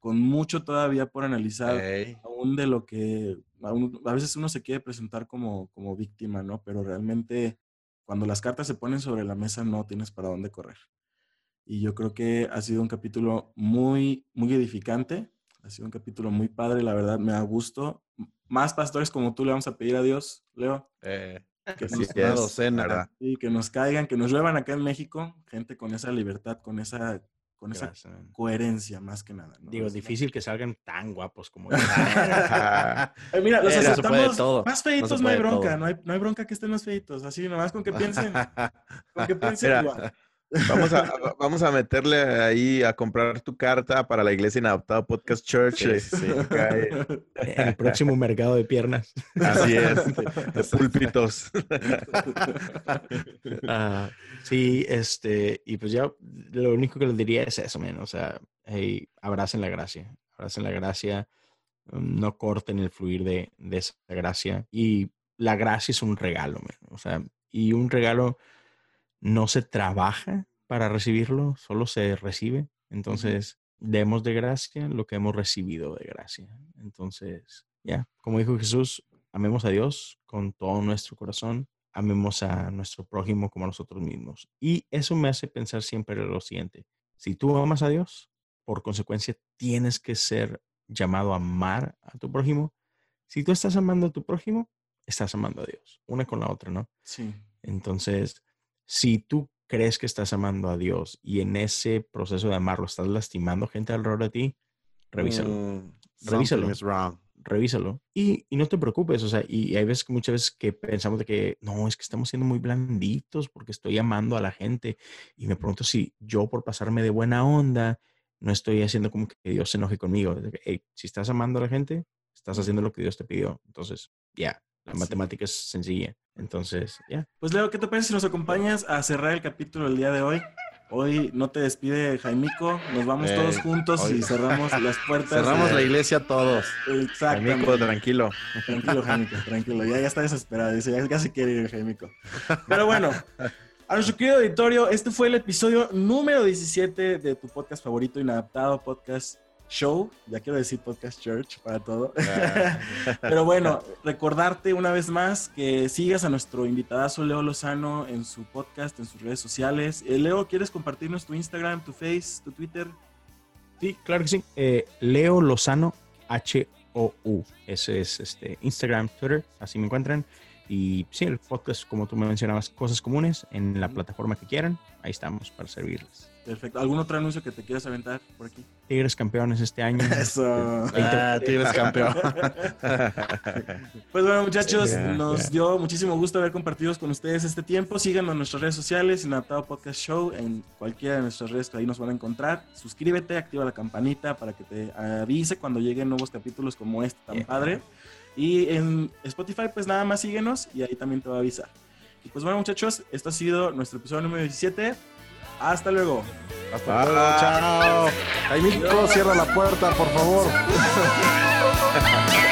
con mucho todavía por analizar aún de lo que aún- a veces uno se quiere presentar como, como víctima, ¿no? Pero realmente cuando las cartas se ponen sobre la mesa no tienes para dónde correr. Y yo creo que ha sido un capítulo muy, muy edificante. Ha sido un capítulo muy padre, la verdad me da gusto. Más pastores como tú le vamos a pedir a Dios, Leo, eh, que nos, es, docena. ¿verdad? sí, que nos caigan, que nos lluevan acá en México, gente con esa libertad, con esa, con esa Gracias, coherencia más que nada. ¿no? Digo, Es- difícil que salgan tan guapos como yo. Ay, mira, los Eh, no aceptamos todo, más no feitos, no, hay bronca, no hay, no hay bronca que estén más feitos, así nomás con que piensen, con que piensen Mira, igual. Vamos a, vamos a meterle ahí a comprar tu carta para la Iglesia Inadaptada Podcast Church. Sí. Acá, eh, en el próximo mercado de piernas. Así es, de púlpitos. Ah, sí, este, y pues ya lo único que les diría es eso, man, o sea, hey, abracen la gracia, abracen la gracia, um, no corten el fluir de, de esa gracia. Y la gracia es un regalo, man, o sea, y un regalo no se trabaja para recibirlo, solo se recibe. Entonces, demos de gracia lo que hemos recibido de gracia. Entonces, ya, como dijo Jesús, amemos a Dios con todo nuestro corazón, amemos a nuestro prójimo como a nosotros mismos. Y eso me hace pensar siempre lo siguiente, si tú amas a Dios, por consecuencia tienes que ser llamado a amar a tu prójimo. Si tú estás amando a tu prójimo, estás amando a Dios, una con la otra, ¿no? Sí, Entonces, si tú crees que estás amando a Dios y en ese proceso de amarlo estás lastimando gente alrededor de ti, revísalo, Mm, Revísalo. is wrong. revísalo. Y, y no te preocupes, o sea, y hay veces, muchas veces que pensamos de que, no, es que estamos siendo muy blanditos porque estoy amando a la gente. Y me pregunto si yo por pasarme de buena onda, no estoy haciendo como que Dios se enoje conmigo. "Hey, si estás amando a la gente, estás haciendo lo que Dios te pidió. Entonces, ya, la matemática es sencilla. Entonces, ya. Pues Leo, ¿qué te parece si nos acompañas a cerrar el capítulo el día de hoy? Hoy no te despide Jaimico, nos vamos Eh, todos juntos hoy- y cerramos las puertas. Cerramos de- la iglesia todos. Exactamente. Amigo, tranquilo. Tranquilo, Jaimico, tranquilo. Ya, ya está desesperado. Dice, ya, ya se quiere ir Jaimico. Pero bueno, a nuestro querido auditorio, este fue el episodio número 17 de tu podcast favorito, Inadaptado Podcast Show. Ya quiero decir Podcast Church para todo. Pero bueno, recordarte una vez más que sigas a nuestro invitadazo Leo Lozano en su podcast, en sus redes sociales. Eh, Leo, ¿quieres compartirnos tu Instagram, tu Face, tu Twitter? Sí, claro que sí. Eh, Leo Lozano, H-O-U. Ese es este, Instagram, Twitter, así me encuentran. Y sí, el podcast, como tú me mencionabas, cosas comunes en la plataforma que quieran. Ahí estamos para servirles. Perfecto. ¿Algún otro anuncio que te quieras aventar por aquí? Tigres campeones este año. Eso. Ah, Tigres campeón. Pues bueno, muchachos, nos dio muchísimo gusto haber compartido con ustedes este tiempo. Síganos en nuestras redes sociales, Inadaptado Podcast Show, en cualquiera de nuestras redes que ahí nos van a encontrar. Suscríbete, activa la campanita para que te avise cuando lleguen nuevos capítulos como este tan Yeah. padre. Y en Spotify, pues nada más síguenos y ahí también te va a avisar. Y pues bueno, muchachos, esto ha sido nuestro episodio número 17. Hasta luego. Hasta luego, chao. Jaimico, cierra la puerta, por favor.